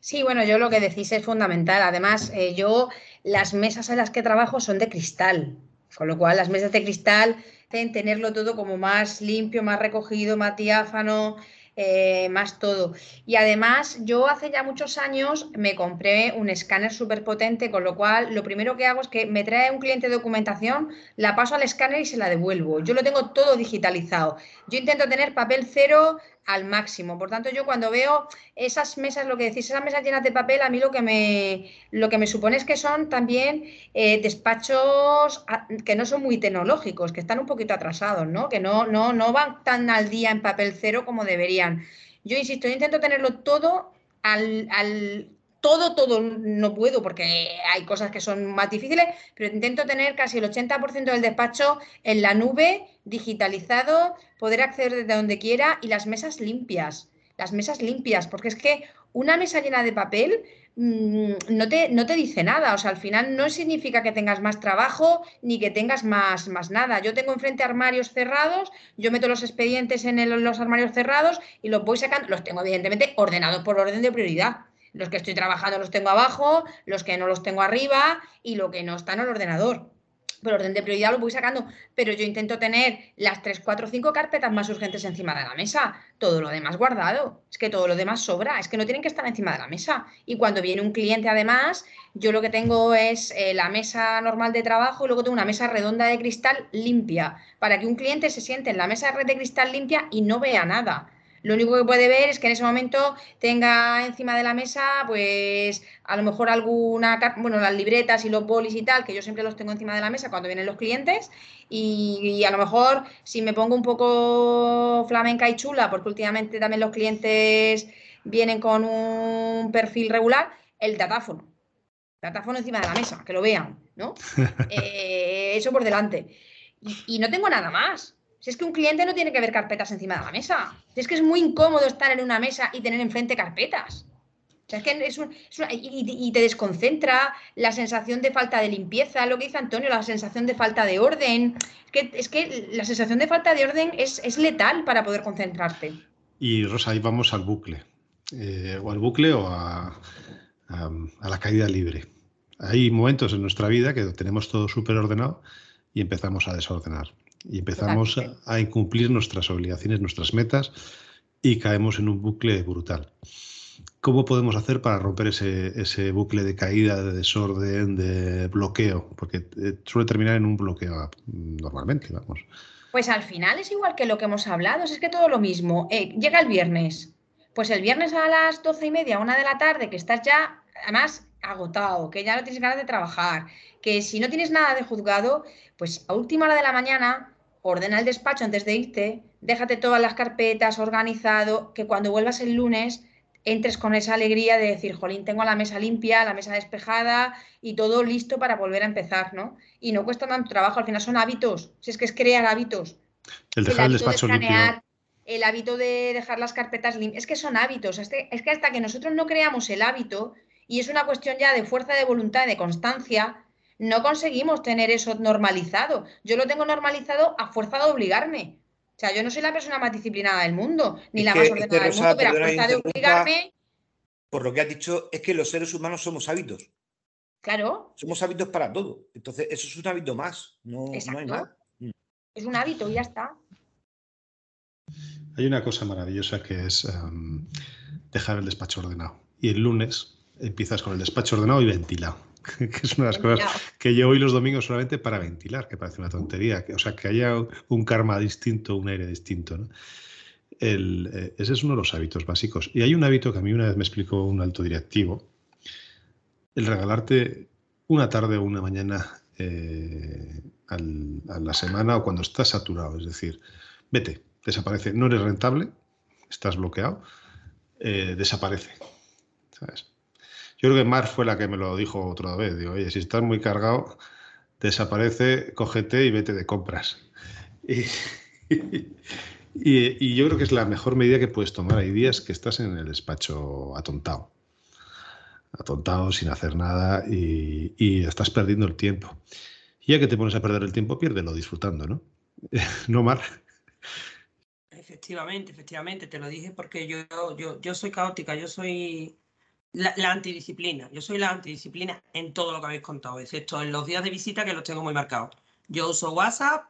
Sí, bueno, yo lo que decís es fundamental. Además, eh, yo las mesas en las que trabajo son de cristal, con lo cual las mesas de cristal deben tenerlo todo como más limpio, más recogido, más diáfano. Eh, más todo. Y además, yo hace ya muchos años me compré un escáner súper potente, con lo cual lo primero que hago es que me trae un cliente de documentación, la paso al escáner y se la devuelvo. Yo lo tengo todo digitalizado. Yo intento tener papel cero al máximo. Por tanto, yo cuando veo esas mesas, lo que decís, esas mesas llenas de papel, a mí lo que me, lo que me supone es que son también eh, despachos que no son muy tecnológicos, que están un poquito atrasados, ¿no? Que no, no, no van tan al día en papel cero como deberían. Yo insisto, yo intento tenerlo todo al, al todo, todo no puedo porque hay cosas que son más difíciles, pero intento tener casi el 80% del despacho en la nube, digitalizado, poder acceder desde donde quiera y las mesas limpias. Las mesas limpias, porque es que una mesa llena de papel mm, no, te, no te dice nada. O sea, al final no significa que tengas más trabajo ni que tengas más, más nada. Yo tengo enfrente armarios cerrados, yo meto los expedientes en los armarios cerrados y los voy sacando. Los tengo, evidentemente, ordenados por orden de prioridad. Los que estoy trabajando los tengo abajo, los que no los tengo arriba y lo que no está en el ordenador. Por orden de prioridad lo voy sacando, pero yo intento tener las 3, 4, 5 carpetas más urgentes encima de la mesa. Todo lo demás guardado. Es que todo lo demás sobra. Es que no tienen que estar encima de la mesa. Y cuando viene un cliente, además, yo lo que tengo es eh, la mesa normal de trabajo y luego tengo una mesa redonda de cristal limpia para que un cliente se siente en la mesa de cristal limpia y no vea nada Lo único que puede ver es que en ese momento tenga encima de la mesa, pues a lo mejor alguna, bueno, las libretas y los bolis y tal, que yo siempre los tengo encima de la mesa cuando vienen los clientes. Y, a lo mejor si me pongo un poco flamenca y chula, porque últimamente también los clientes vienen con un perfil regular, el datáfono. Datáfono encima de la mesa, que lo vean, ¿no? <laughs> Eh, eso por delante. y no tengo nada más. Si es que un cliente no tiene que ver carpetas encima de la mesa. Si es que es muy incómodo estar en una mesa y tener enfrente carpetas. es que es y, te desconcentra la sensación de falta de limpieza, lo que dice Antonio, la sensación de falta de orden. Es que, es que la sensación de falta de orden es, letal para poder concentrarte. Y Rosa, ahí vamos al bucle. Eh, o al bucle o a, a la caída libre. Hay momentos en nuestra vida que tenemos todo súper ordenado y empezamos a desordenar y empezamos a, incumplir nuestras obligaciones, nuestras metas y caemos en un bucle brutal. ¿Cómo podemos hacer para romper ese, bucle de caída, de desorden, de bloqueo? Porque eh, suele terminar en un bloqueo normalmente, vamos. Pues al final es igual que lo que hemos hablado, es que todo lo mismo. Eh, llega el viernes, pues el viernes a las doce y media, una de la tarde, que estás ya, además, agotado, que ya no tienes ganas de trabajar, que si no tienes nada de juzgado, pues a última hora de la mañana ordena el despacho antes de irte, déjate todas las carpetas organizado, que cuando vuelvas el lunes entres con esa alegría de decir, jolín, tengo la mesa limpia, la mesa despejada y todo listo para volver a empezar, ¿no? Y no cuesta tanto trabajo, al final son hábitos, si es que es crear hábitos. El dejar el, despacho limpio. El hábito de dejar las carpetas limpias, es que son hábitos, es que hasta que nosotros no creamos el hábito, y es una cuestión ya de fuerza de voluntad, de constancia, no conseguimos tener eso normalizado. Yo lo tengo normalizado a fuerza de obligarme. O sea, yo no soy la persona más disciplinada del mundo, ni la más ordenada del mundo, pero a fuerza de obligarme. Por lo que has dicho, es que los seres humanos somos hábitos. Claro. Somos hábitos para todo. Entonces, eso es un hábito más. No, hay más. Mm. Es un hábito y ya está. Hay una cosa maravillosa que es em, dejar el despacho ordenado. Y el lunes empiezas con el despacho ordenado y ventilado. <laughs> que es una de las cosas que yo hoy los domingos solamente para ventilar, que parece una tontería, que, o sea, que haya un karma distinto, un aire distinto. ¿no? Eh, ese es uno de los hábitos básicos. Y hay un hábito que a mí una vez me explicó un alto directivo, el regalarte una tarde o una mañana eh, a la semana o cuando estás saturado, es decir, vete, desaparece, no eres rentable, estás bloqueado, eh, desaparece. ¿sabes? Yo creo que Mar fue la que me lo dijo otra vez. Digo, oye, si estás muy cargado, desaparece, cógete y vete de compras. <laughs> Y, yo creo que es la mejor medida que puedes tomar. Hay días que estás en el despacho atontado. Atontado, sin hacer nada y, estás perdiendo el tiempo. Y ya que te pones a perder el tiempo, piérdelo disfrutando, ¿no? <laughs> ¿No, Mar? Efectivamente, efectivamente, te lo dije porque yo, yo, yo soy caótica, yo soy la, antidisciplina. Yo soy la antidisciplina en todo lo que habéis contado, excepto en los días de visita que los tengo muy marcados. Yo uso WhatsApp,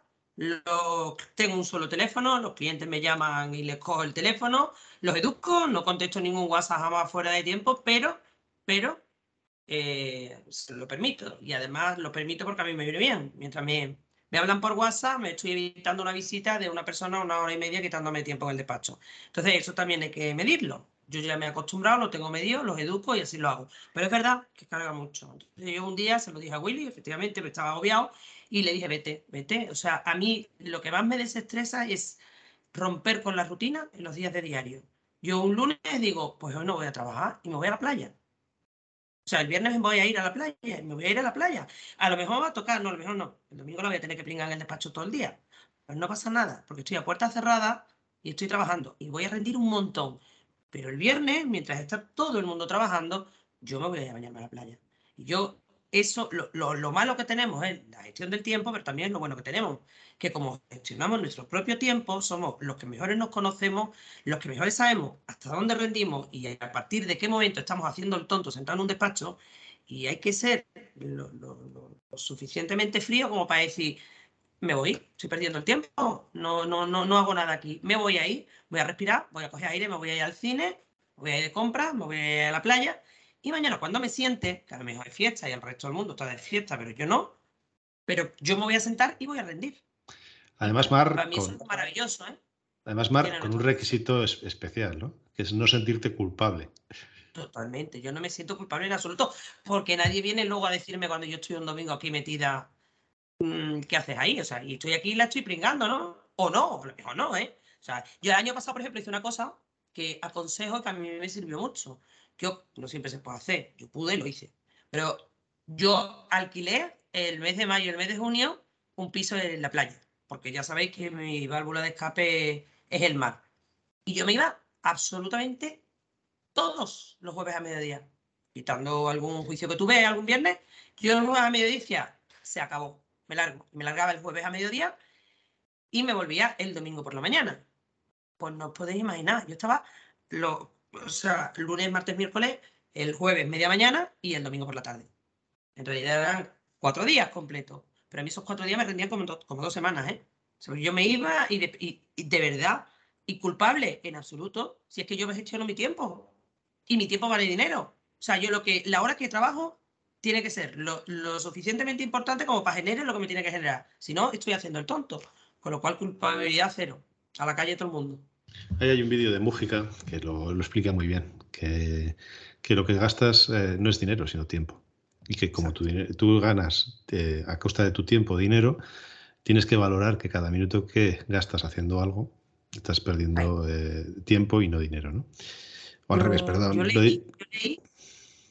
tengo un solo teléfono, los clientes me llaman y les cojo el teléfono, los educo, no contesto ningún WhatsApp jamás fuera de tiempo, pero, pero eh, lo permito. Y además lo permito porque a mí me viene bien. Mientras me, me hablan por WhatsApp, me estoy evitando una visita de una persona una hora y media quitándome tiempo en el despacho. Entonces, eso también hay que medirlo. Yo ya me he acostumbrado, lo tengo medido, los educo y así lo hago. Pero es verdad que carga mucho. Entonces yo un día se lo dije a Willy, efectivamente me estaba agobiado y le dije, vete, vete. O sea, a mí lo que más me desestresa es romper con la rutina en los días de diario. Yo un lunes digo, pues hoy no voy a trabajar y me voy a la playa. O sea, el viernes me voy a ir a la playa, me voy a ir a la playa. A lo mejor me va a tocar, no, a lo mejor no. El domingo lo voy a tener que pringar en el despacho todo el día. Pero no pasa nada, porque estoy a puerta cerrada y estoy trabajando y voy a rendir un montón. Pero el viernes, mientras está todo el mundo trabajando, yo me voy a bañarme a la playa. Y yo, eso, lo, malo que tenemos es la gestión del tiempo, pero también lo bueno que tenemos, que como gestionamos nuestro propio tiempo, somos los que mejores nos conocemos, los que mejores sabemos hasta dónde rendimos y a partir de qué momento estamos haciendo el tonto sentado en un despacho. Y hay que ser lo, lo suficientemente frío como para decir, me voy, estoy perdiendo el tiempo, no, no, no, no hago nada aquí, me voy a ir, voy a respirar, voy a coger aire, me voy a ir al cine, voy a ir de compras, me voy a ir a la playa y mañana cuando me siente, que a lo mejor hay fiesta y el resto del mundo está de fiesta, pero yo no, pero yo me voy a sentar y voy a rendir. Además, Mar... Para mí es maravilloso, ¿eh? Además, Mar, con un requisito especial, ¿no? Que es no sentirte culpable. Totalmente, yo no me siento culpable en absoluto, porque nadie viene luego a decirme cuando yo estoy un domingo aquí metida, ¿qué haces ahí? O sea, y estoy aquí y la estoy pringando, ¿no? O no, o no, ¿eh? O sea, yo el año pasado, por ejemplo, hice una cosa que aconsejo que a mí me sirvió mucho. Yo no siempre se puede hacer, yo pude, lo hice. Pero yo alquilé el mes de mayo y el mes de junio un piso en la playa, porque ya sabéis que mi válvula de escape es el mar. Y yo me iba absolutamente todos los jueves a mediodía, quitando algún juicio que tuve algún viernes, yo los jueves a mediodía se acabó, me largo, me largaba el jueves a mediodía y me volvía el domingo por la mañana. Pues no os podéis imaginar, yo estaba lo, o sea, lunes, martes, miércoles, el jueves media mañana y el domingo por la tarde. En realidad eran cuatro días completos, pero a mí esos cuatro días me rendían como, como dos semanas, ¿eh? yo me iba y de, verdad, y culpable en absoluto, si es que yo me gestiono mi tiempo y mi tiempo vale dinero. O sea, yo lo que, la hora que trabajo tiene que ser lo, suficientemente importante como para generar lo que me tiene que generar. Si no, estoy haciendo el tonto. Con lo cual, culpabilidad cero. A la calle todo el mundo. Ahí hay un vídeo de Mújica que lo, explica muy bien, que, lo que gastas eh, no es dinero, sino tiempo. Y que como tú, tú ganas eh, a costa de tu tiempo dinero, tienes que valorar que cada minuto que gastas haciendo algo, estás perdiendo eh, tiempo y no dinero, ¿no? O al revés, perdón. Yo leí,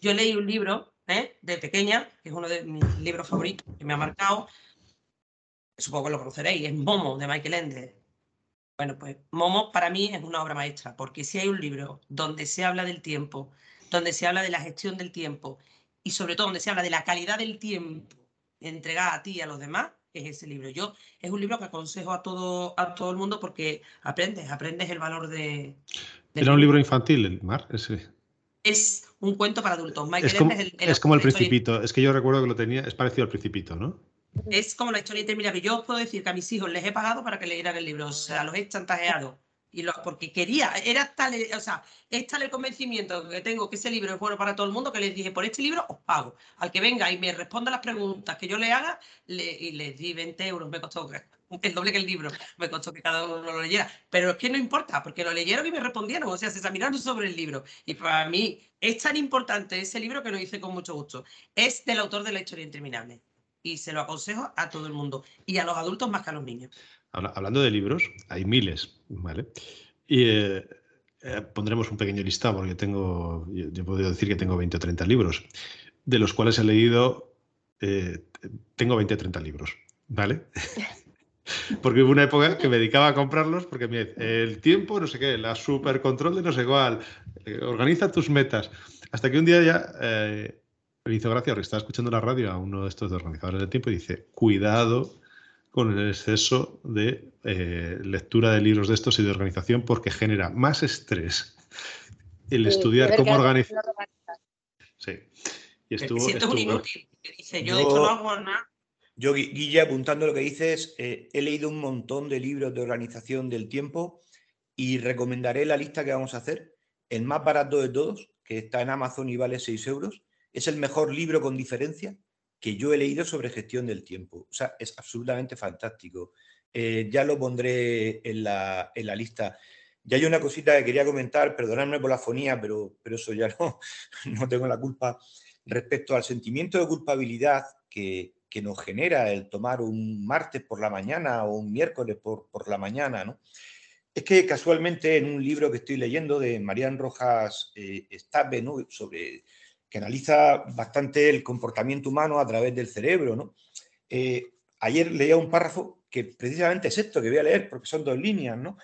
yo leí, un libro ¿eh? de pequeña, que es uno de mis libros favoritos, que me ha marcado, supongo que lo conoceréis, es Momo, de Michael Ende. Bueno, pues Momo para mí es una obra maestra, porque si hay un libro donde se habla del tiempo, donde se habla de la gestión del tiempo y sobre todo donde se habla de la calidad del tiempo entregada a ti y a los demás, es ese libro. Yo es un libro que aconsejo a todo, a todo el mundo porque aprendes, aprendes el valor de... ¿Era un libro infantil, el Mar? Ese. Es un cuento para adultos. es como, es, como el Principito. Es que yo recuerdo que lo tenía, es parecido al Principito, ¿no? Es como la historia interminable. Yo os puedo decir que a mis hijos les he pagado para que leyeran el libro. O sea, los he chantajeado y lo, porque quería, era tal, o sea, es tal el convencimiento que tengo que ese libro es bueno para todo el mundo que les dije, por este libro os pago. Al que venga y me responda las preguntas que yo le haga, y les di 20 euros, me costó el doble que el libro, me costó que cada uno lo leyera. Pero es que no importa, porque lo leyeron y me respondieron, o sea, se examinaron sobre el libro. Y para mí es tan importante ese libro que lo hice con mucho gusto. Es del autor de La historia interminable. Y se lo aconsejo a todo el mundo, y a los adultos más que a los niños. Hablando de libros, hay miles, ¿vale? Y eh, eh, pondremos un pequeño listado, porque tengo, yo, puedo decir que tengo 20 o 30 libros, de los cuales he leído, eh, tengo 20 o 30 libros, ¿vale? <laughs> porque hubo una época que me dedicaba a comprarlos porque me, el tiempo, no sé qué, la super control de no sé cuál, organiza tus metas. Hasta que un día ya me hizo gracia porque estaba escuchando la radio a uno de estos de organizadores del tiempo y dice, cuidado con el exceso de eh, lectura de libros de estos y de organización porque genera más estrés el estudiar cómo organizar. Sí. Y estuvo, un inútil. Dice, yo, yo, no hago nada. Yo, Guille, apuntando lo que dices, eh, he leído un montón de libros de organización del tiempo y recomendaré la lista que vamos a hacer. El más barato de todos, que está en Amazon y vale 6 euros. Es el mejor libro con diferencia que yo he leído sobre gestión del tiempo. O sea, es absolutamente fantástico. Eh, ya lo pondré en la, lista. Ya hay una cosita que quería comentar, perdonadme por la fonía, pero, pero eso ya no, <laughs> no tengo la culpa. Respecto al sentimiento de culpabilidad que, nos genera el tomar un martes por la mañana o un miércoles por, por la mañana, ¿no? Es que casualmente en un libro que estoy leyendo de Marian Rojas eh, sobre que analiza bastante el comportamiento humano a través del cerebro. ¿no? Eh, ayer leía un párrafo que precisamente es esto que voy a leer, porque son dos líneas, ¿no?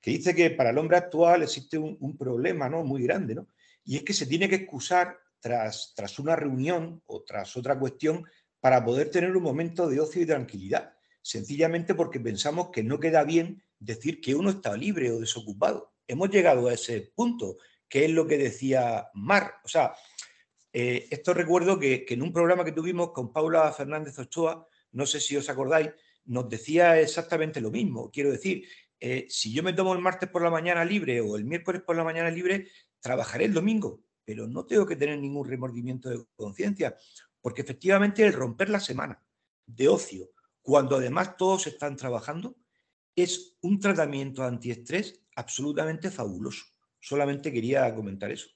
que dice que para el hombre actual existe un, problema ¿no? muy grande, ¿no? y es que se tiene que excusar tras, tras una reunión o tras otra cuestión para poder tener un momento de ocio y tranquilidad, sencillamente porque pensamos que no queda bien decir que uno está libre o desocupado. Hemos llegado a ese punto, que es lo que decía Mar. O sea, eh, esto recuerdo que, en un programa que tuvimos con Paula Fernández Ochoa, no sé si os acordáis, nos decía exactamente lo mismo. Quiero decir, eh, si yo me tomo el martes por la mañana libre o el miércoles por la mañana libre, trabajaré el domingo, pero no tengo que tener ningún remordimiento de conciencia, porque efectivamente el romper la semana de ocio, cuando además todos están trabajando, es un tratamiento antiestrés absolutamente fabuloso. Solamente quería comentar eso.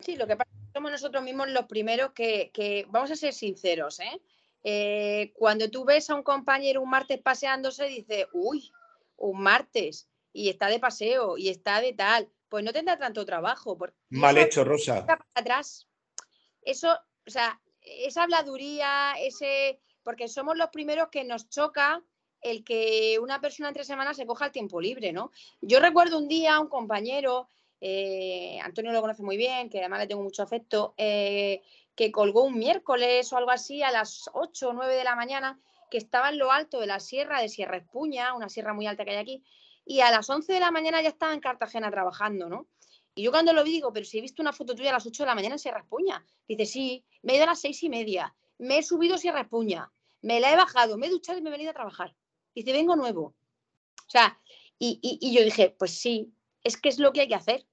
Sí, lo que pasa es que somos nosotros mismos los primeros que, vamos a ser sinceros, ¿eh? ¿eh? cuando tú ves a un compañero un martes paseándose, dice, uy, un martes, y está de paseo, y está de tal, pues no tendrá tanto trabajo. Mal hecho, Rosa. Atrás. Eso, o sea, esa habladuría, ese, porque somos los primeros que nos choca el que una persona entre semanas se coja el tiempo libre, ¿no? Yo recuerdo un día un compañero, eh, Antonio lo conoce muy bien, que además le tengo mucho afecto, eh, que colgó un miércoles o algo así a las 8 o 9 de la mañana, que estaba en lo alto de la sierra de Sierra Espuña, una sierra muy alta que hay aquí, y a las 11 de la mañana ya estaba en Cartagena trabajando, ¿no? Y yo cuando lo vi digo, pero si he visto una foto tuya a las 8 de la mañana en Sierra Espuña. Dice, sí, me he ido a las seis y media, me he subido a Sierra Espuña, me la he bajado, me he duchado y me he venido a trabajar. Dice, vengo nuevo. O sea, y, yo dije, pues sí, es que es lo que hay que hacer.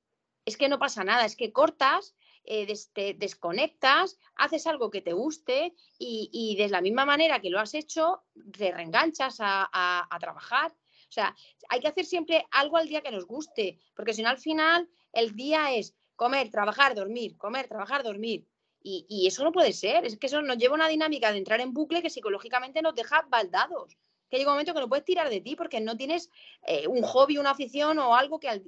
Es que no pasa nada, es que cortas, eh, te desconectas, haces algo que te guste y, de la misma manera que lo has hecho, te reenganchas a, trabajar. O sea, hay que hacer siempre algo al día que nos guste, porque si no al final el día es comer, trabajar, dormir, comer, trabajar, dormir. Y, eso no puede ser, es que eso nos lleva a una dinámica de entrar en bucle que psicológicamente nos deja baldados que llega un momento que no puedes tirar de ti porque no tienes eh, un hobby, una afición o algo que al,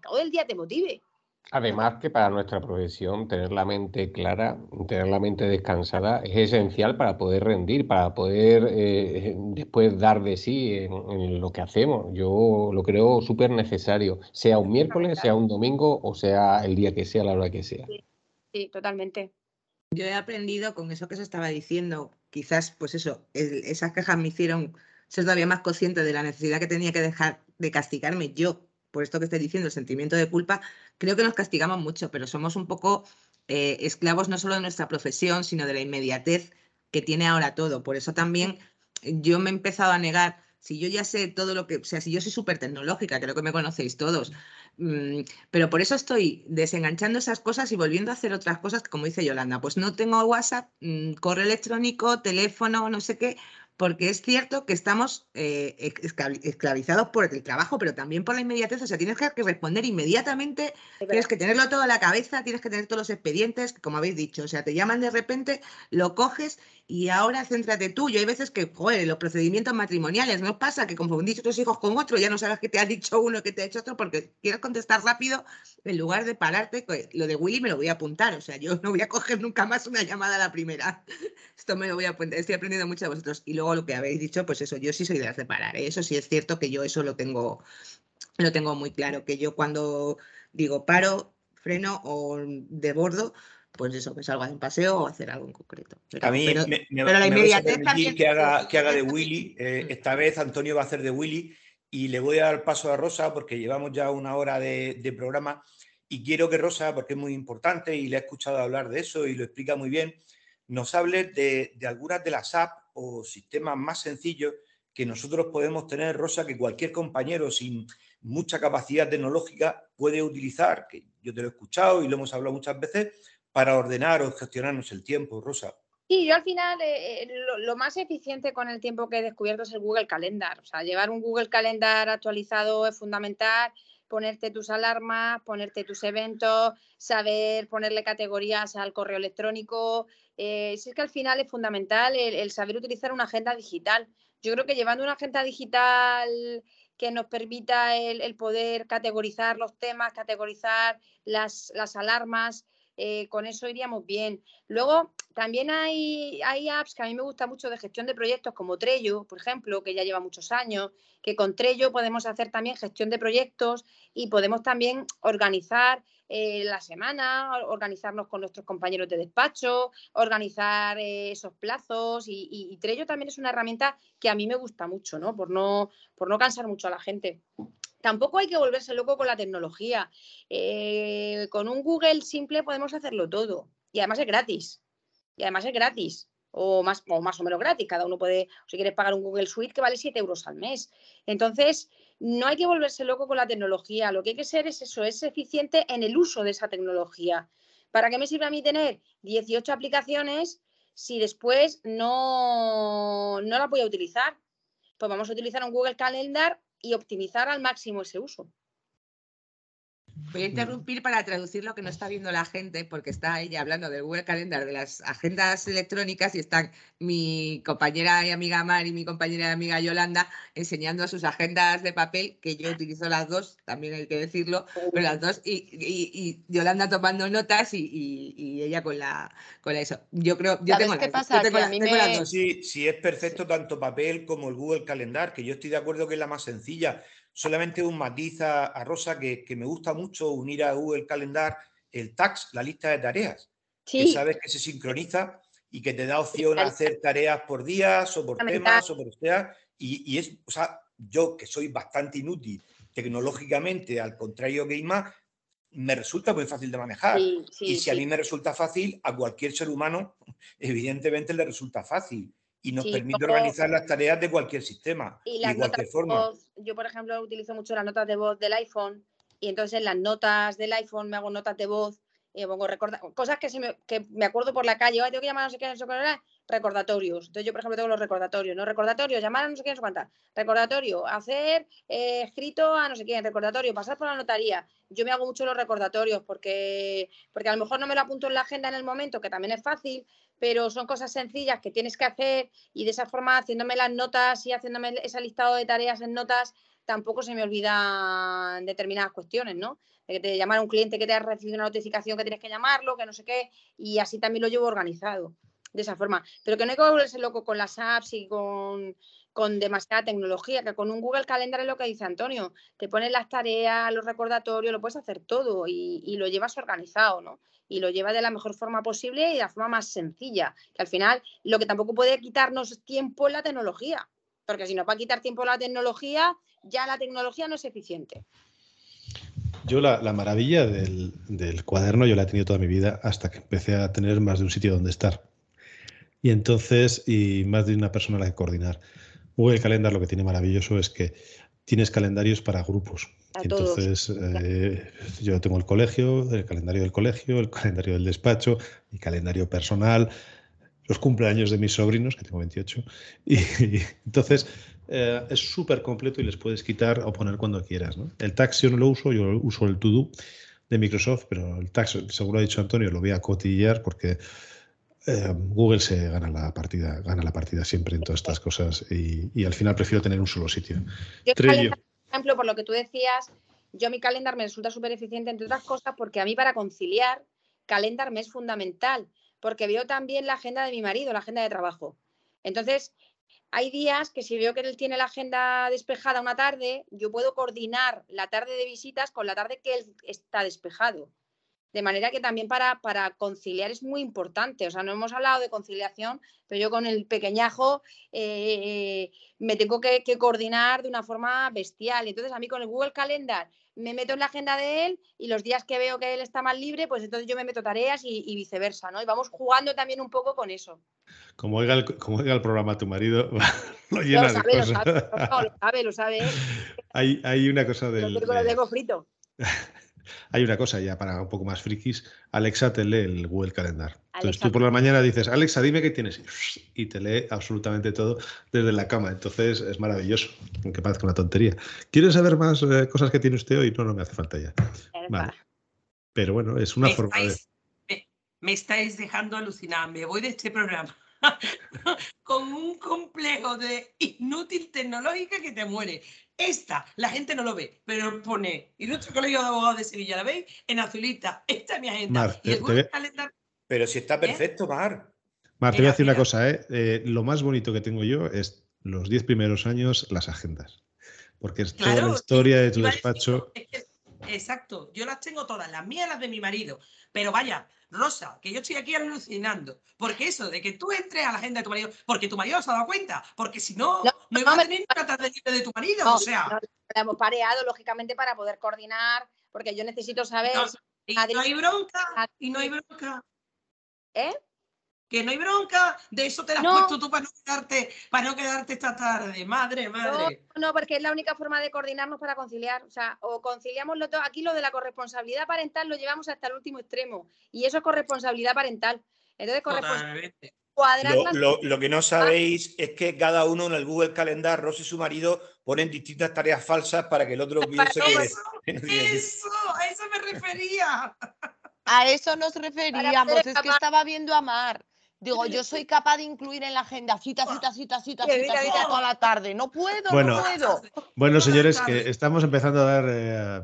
cabo del día te motive. Además que para nuestra profesión tener la mente clara, tener la mente descansada es esencial para poder rendir, para poder eh, después dar de sí en, lo que hacemos. Yo lo creo súper necesario, sea un miércoles, sea un domingo o sea el día que sea, la hora que sea. Sí, totalmente. Yo he aprendido con eso que se estaba diciendo, quizás pues eso, esas quejas me hicieron ser todavía más consciente de la necesidad que tenía que dejar de castigarme yo por esto que estoy diciendo, el sentimiento de culpa, creo que nos castigamos mucho, pero somos un poco eh, esclavos no solo de nuestra profesión, sino de la inmediatez que tiene ahora todo. Por eso también yo me he empezado a negar, si yo ya sé todo lo que, o sea, si yo soy súper tecnológica, creo que me conocéis todos, mm, pero por eso estoy desenganchando esas cosas y volviendo a hacer otras cosas, como dice Yolanda, pues no tengo WhatsApp, mm, correo electrónico, teléfono, no sé qué, porque es cierto que estamos eh, esclavizados por el trabajo, pero también por la inmediatez. O sea, tienes que responder inmediatamente, tienes que tenerlo todo en la cabeza, tienes que tener todos los expedientes, como habéis dicho. O sea, te llaman de repente, lo coges y ahora céntrate tú. Yo hay veces que, joder, los procedimientos matrimoniales, ¿no pasa? Que confundís tus hijos con otro, ya no sabes qué te ha dicho uno, qué te ha hecho otro, porque quieres contestar rápido en lugar de pararte. Lo de Willy me lo voy a apuntar, o sea, yo no voy a coger nunca más una llamada a la primera. <laughs> Esto me lo voy a apuntar, estoy aprendiendo mucho de vosotros. Y luego lo que habéis dicho, pues eso, yo sí soy de las de parar, ¿eh? eso sí es cierto que yo eso lo tengo, lo tengo muy claro, que yo cuando digo paro, freno o de bordo, pues eso, que salga de un paseo o hacer algo en concreto. a mí me, la inmediatez que haga, <laughs> que haga de Willy. <laughs> Eh, mm. esta vez Antonio va a hacer de Willy y le voy a dar paso a Rosa porque llevamos ya una hora de, programa y quiero que Rosa, porque es muy importante y le he escuchado hablar de eso y lo explica muy bien, nos hable de, de algunas de las apps o sistemas más sencillos que nosotros podemos tener, Rosa, que cualquier compañero sin mucha capacidad tecnológica puede utilizar, que yo te lo he escuchado y lo hemos hablado muchas veces, para ordenar o gestionarnos el tiempo, Rosa. Sí, yo al final eh, eh, lo, más eficiente con el tiempo que he descubierto es el Google Calendar. O sea, llevar un Google Calendar actualizado es fundamental, ponerte tus alarmas, ponerte tus eventos, saber ponerle categorías al correo electrónico. Eh, es que al final es fundamental el, saber utilizar una agenda digital. Yo creo que llevando una agenda digital que nos permita el, poder categorizar los temas, categorizar las, las alarmas, eh, con eso iríamos bien. Luego, también hay, hay apps que a mí me gusta mucho de gestión de proyectos, como Trello, por ejemplo, que ya lleva muchos años, que con Trello podemos hacer también gestión de proyectos y podemos también organizar eh, la semana, organizarnos con nuestros compañeros de despacho, organizar eh, esos plazos y, Trello también es una herramienta que a mí me gusta mucho, ¿no? Por no, por no cansar mucho a la gente tampoco hay que volverse loco con la tecnología. Eh, con un Google simple podemos hacerlo todo. Y además es gratis. Y además es gratis. O más, o más menos gratis. Cada uno puede, si quieres pagar un Google Suite que vale 7 euros al mes. Entonces, no hay que volverse loco con la tecnología. Lo que hay que ser es eso, es eficiente en el uso de esa tecnología. ¿Para qué me sirve a mí tener 18 aplicaciones si después no, no las voy a utilizar? pues vamos a utilizar un Google Calendar y optimizar al máximo ese uso. Voy a interrumpir para traducir lo que no está viendo la gente, porque está ella hablando del Google Calendar, de las agendas electrónicas, y están mi compañera y amiga Mar y mi compañera y amiga Yolanda enseñando sus agendas de papel, que yo utilizo las dos, también hay que decirlo, pero las dos, y, Yolanda tomando notas y, ella con la con eso. Yo creo, yo tengo, qué pasa? que a mí me... Sí, sí, es perfecto tanto papel como el Google Calendar, que yo estoy de acuerdo que es la más sencilla Solamente un matiz a, Rosa que, me gusta mucho unir a Google Calendar el tax, la lista de tareas. Que sabes que se sincroniza y que te da opción a hacer tareas por días o por temas o por sea. Y, y es, o sea, yo que soy bastante inútil tecnológicamente, al contrario que Isma, me resulta muy fácil de manejar. y si a mí me resulta fácil, a cualquier ser humano, <laughs> evidentemente le resulta fácil y nos permite organizar las tareas de cualquier sistema y de cualquier forma. yo, por ejemplo, utilizo mucho las notas de voz del iPhone y entonces en las notas del iPhone me hago notas de voz y pongo cosas que, me, que me acuerdo por la calle, tengo que llamar a no sé qué, no sé qué, recordatorios. Entonces yo, por ejemplo, tengo los recordatorios, ¿no? Recordatorios, llamar a no sé qué, no sé cuántas. Recordatorio, hacer eh, escrito a no sé quién, recordatorio, pasar por la notaría. Yo me hago mucho los recordatorios porque, porque a lo mejor no me lo apunto en la agenda en el momento, que también es fácil, pero son cosas sencillas que tienes que hacer y de esa forma haciéndome las notas y haciéndome ese listado de tareas en notas, tampoco se me olvidan determinadas cuestiones, ¿no? De que te llamar un cliente que te ha recibido una notificación que tienes que llamarlo, que no sé qué, y así también lo llevo organizado de esa forma. Pero que no hay que volverse loco con las apps y con, con demasiada tecnología, que con un Google Calendar es lo que dice Antonio, te pones las tareas, los recordatorios, lo puedes hacer todo y, y, lo llevas organizado, ¿no? Y lo llevas de la mejor forma posible y de la forma más sencilla, que al final lo que tampoco puede quitarnos tiempo es la tecnología, porque si nos va a quitar tiempo la tecnología, ya la tecnología no es eficiente. Yo la, la maravilla del, del, cuaderno yo la he tenido toda mi vida hasta que empecé a tener más de un sitio donde estar. Y entonces, y más de una persona a la que coordinar. Google Calendar lo que tiene maravilloso es que tienes calendarios para grupos. entonces, eh, yo tengo el colegio, el calendario del colegio, el calendario del despacho, mi calendario personal, los cumpleaños de mis sobrinos, que tengo 28. Y, <laughs> entonces, eh, es súper completo y les puedes quitar o poner cuando quieras. El tax yo no lo uso, yo uso el To-Do de Microsoft, pero el tax, seguro ha dicho Antonio, lo voy a cotillar porque eh, Google se gana la partida, gana la partida siempre en todas estas cosas y, al final prefiero tener un solo sitio. Yo, por ejemplo, por lo que tú decías, yo mi calendar me resulta súper eficiente, entre otras cosas, porque a mí para conciliar, calendar me es fundamental, porque veo también la agenda de mi marido, la agenda de trabajo. Entonces, hay días que si veo que él tiene la agenda despejada una tarde, yo puedo coordinar la tarde de visitas con la tarde que él está despejado. De manera que también para, para conciliar es muy importante. O sea, no hemos hablado de conciliación, pero yo con el pequeñajo eh, me tengo que, coordinar de una forma bestial. Entonces, a mí con el Google Calendar me meto en la agenda de él y los días que veo que él está más libre, pues entonces yo me meto tareas y, viceversa, ¿no? Y vamos jugando también un poco con eso. Como oiga el, como el programa tu marido, <laughs> lo llena de cosas. Lo sabe, lo sabe, lo <laughs> sabe. hay, hay, una cosa del... Lo tengo frito. <laughs> Hay una cosa ya para un poco más frikis. Alexa te lee el Google Calendar. Entonces tú por la mañana dices, Alexa, dime qué tienes. Y te lee absolutamente todo desde la cama. Entonces es maravilloso, aunque parezca una tontería. ¿Quieres saber más eh, cosas que tiene usted hoy? No, no me hace falta ya. Vale. Pero bueno, es una forma de... me estáis dejando alucinar. Me voy de este programa. <laughs> con un complejo de inútil tecnológica que te muere. Esta, la gente no lo ve, pero pone Ilustre Colegio de Abogados de Sevilla, ¿la veis? En azulita. Esta es mi agenda. Pero si está ¿Eh? perfecto, Mar. Mar, te voy a decir una cosa, ¿eh? ¿eh? Lo más bonito que tengo yo es los 10 primeros años, las agendas. Porque es toda la historia de tu despacho. exacto, yo las tengo todas, las mías, las de mi marido. Pero vaya, Rosa, que yo estoy aquí alucinando. Porque eso de que tú entres a la agenda de tu marido, porque tu marido se ha dado cuenta, porque si no, no, iba a tener nunca tarde de tu marido. o sea. lo hemos pareado, lógicamente, para poder coordinar, porque yo necesito saber. y no hay bronca, y no hay bronca. ¿Eh? que no hay bronca, de eso te la has puesto tú para no quedarte, para no quedarte esta tarde, madre, madre. No, no, porque es la única forma de coordinarnos para conciliar, o sea, o conciliamos lo todo, aquí lo de la corresponsabilidad parental lo llevamos hasta el último extremo, y eso es corresponsabilidad parental. Entonces, cuadrar Lo, las- lo- lo que no sabéis es que cada uno en el Google Calendar, Rosa y su marido, ponen distintas tareas falsas para que el otro piense que, Eso, <laughs> que eso, a eso me refería. A eso nos referíamos, es que estaba viendo a Mar. Digo, yo soy capaz de incluir en la agenda cita, cita, cita, cita, cita, cita toda la tarde. No puedo, Bueno. no puedo. Bueno, señores, que estamos empezando a dar eh,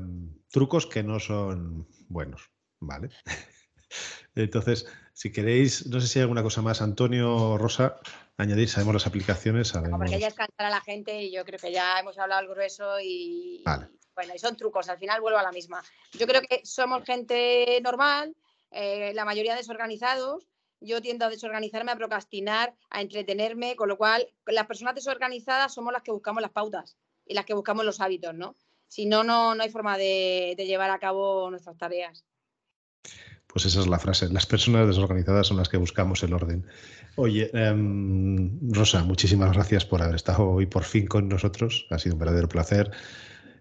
trucos que no son buenos, ¿vale? <laughs> Entonces, si queréis, no sé si hay alguna cosa más, Antonio o Rosa, añadir, sabemos las aplicaciones, No, sabemos... porque ya es cansar a la gente y yo creo que ya hemos hablado el grueso y Vale. bueno, y son trucos, al final vuelvo a la misma. Yo creo que somos gente normal, eh, la mayoría desorganizados. Yo tiendo a desorganizarme, a procrastinar, a entretenerme, con lo cual las personas desorganizadas somos las que buscamos las pautas y las que buscamos los hábitos, ¿no? Si no, no, no hay forma de, de llevar a cabo nuestras tareas. Pues esa es la frase. Las personas desorganizadas son las que buscamos el orden. Oye, em, Rosa, muchísimas gracias por haber estado hoy por fin con nosotros. Ha sido un verdadero placer.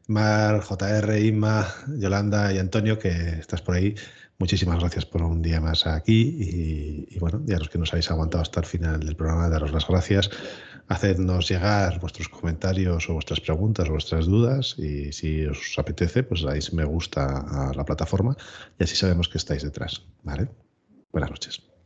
Mar, JR, Inma, Yolanda y Antonio, que estás por ahí. Muchísimas gracias por un día más aquí. Y, bueno, y a los que nos habéis aguantado hasta el final del programa, daros las gracias. Hacednos llegar vuestros comentarios o vuestras preguntas o vuestras dudas. Y si os apetece, pues dais me gusta a la plataforma y así sabemos que estáis detrás. ¿Vale? Buenas noches.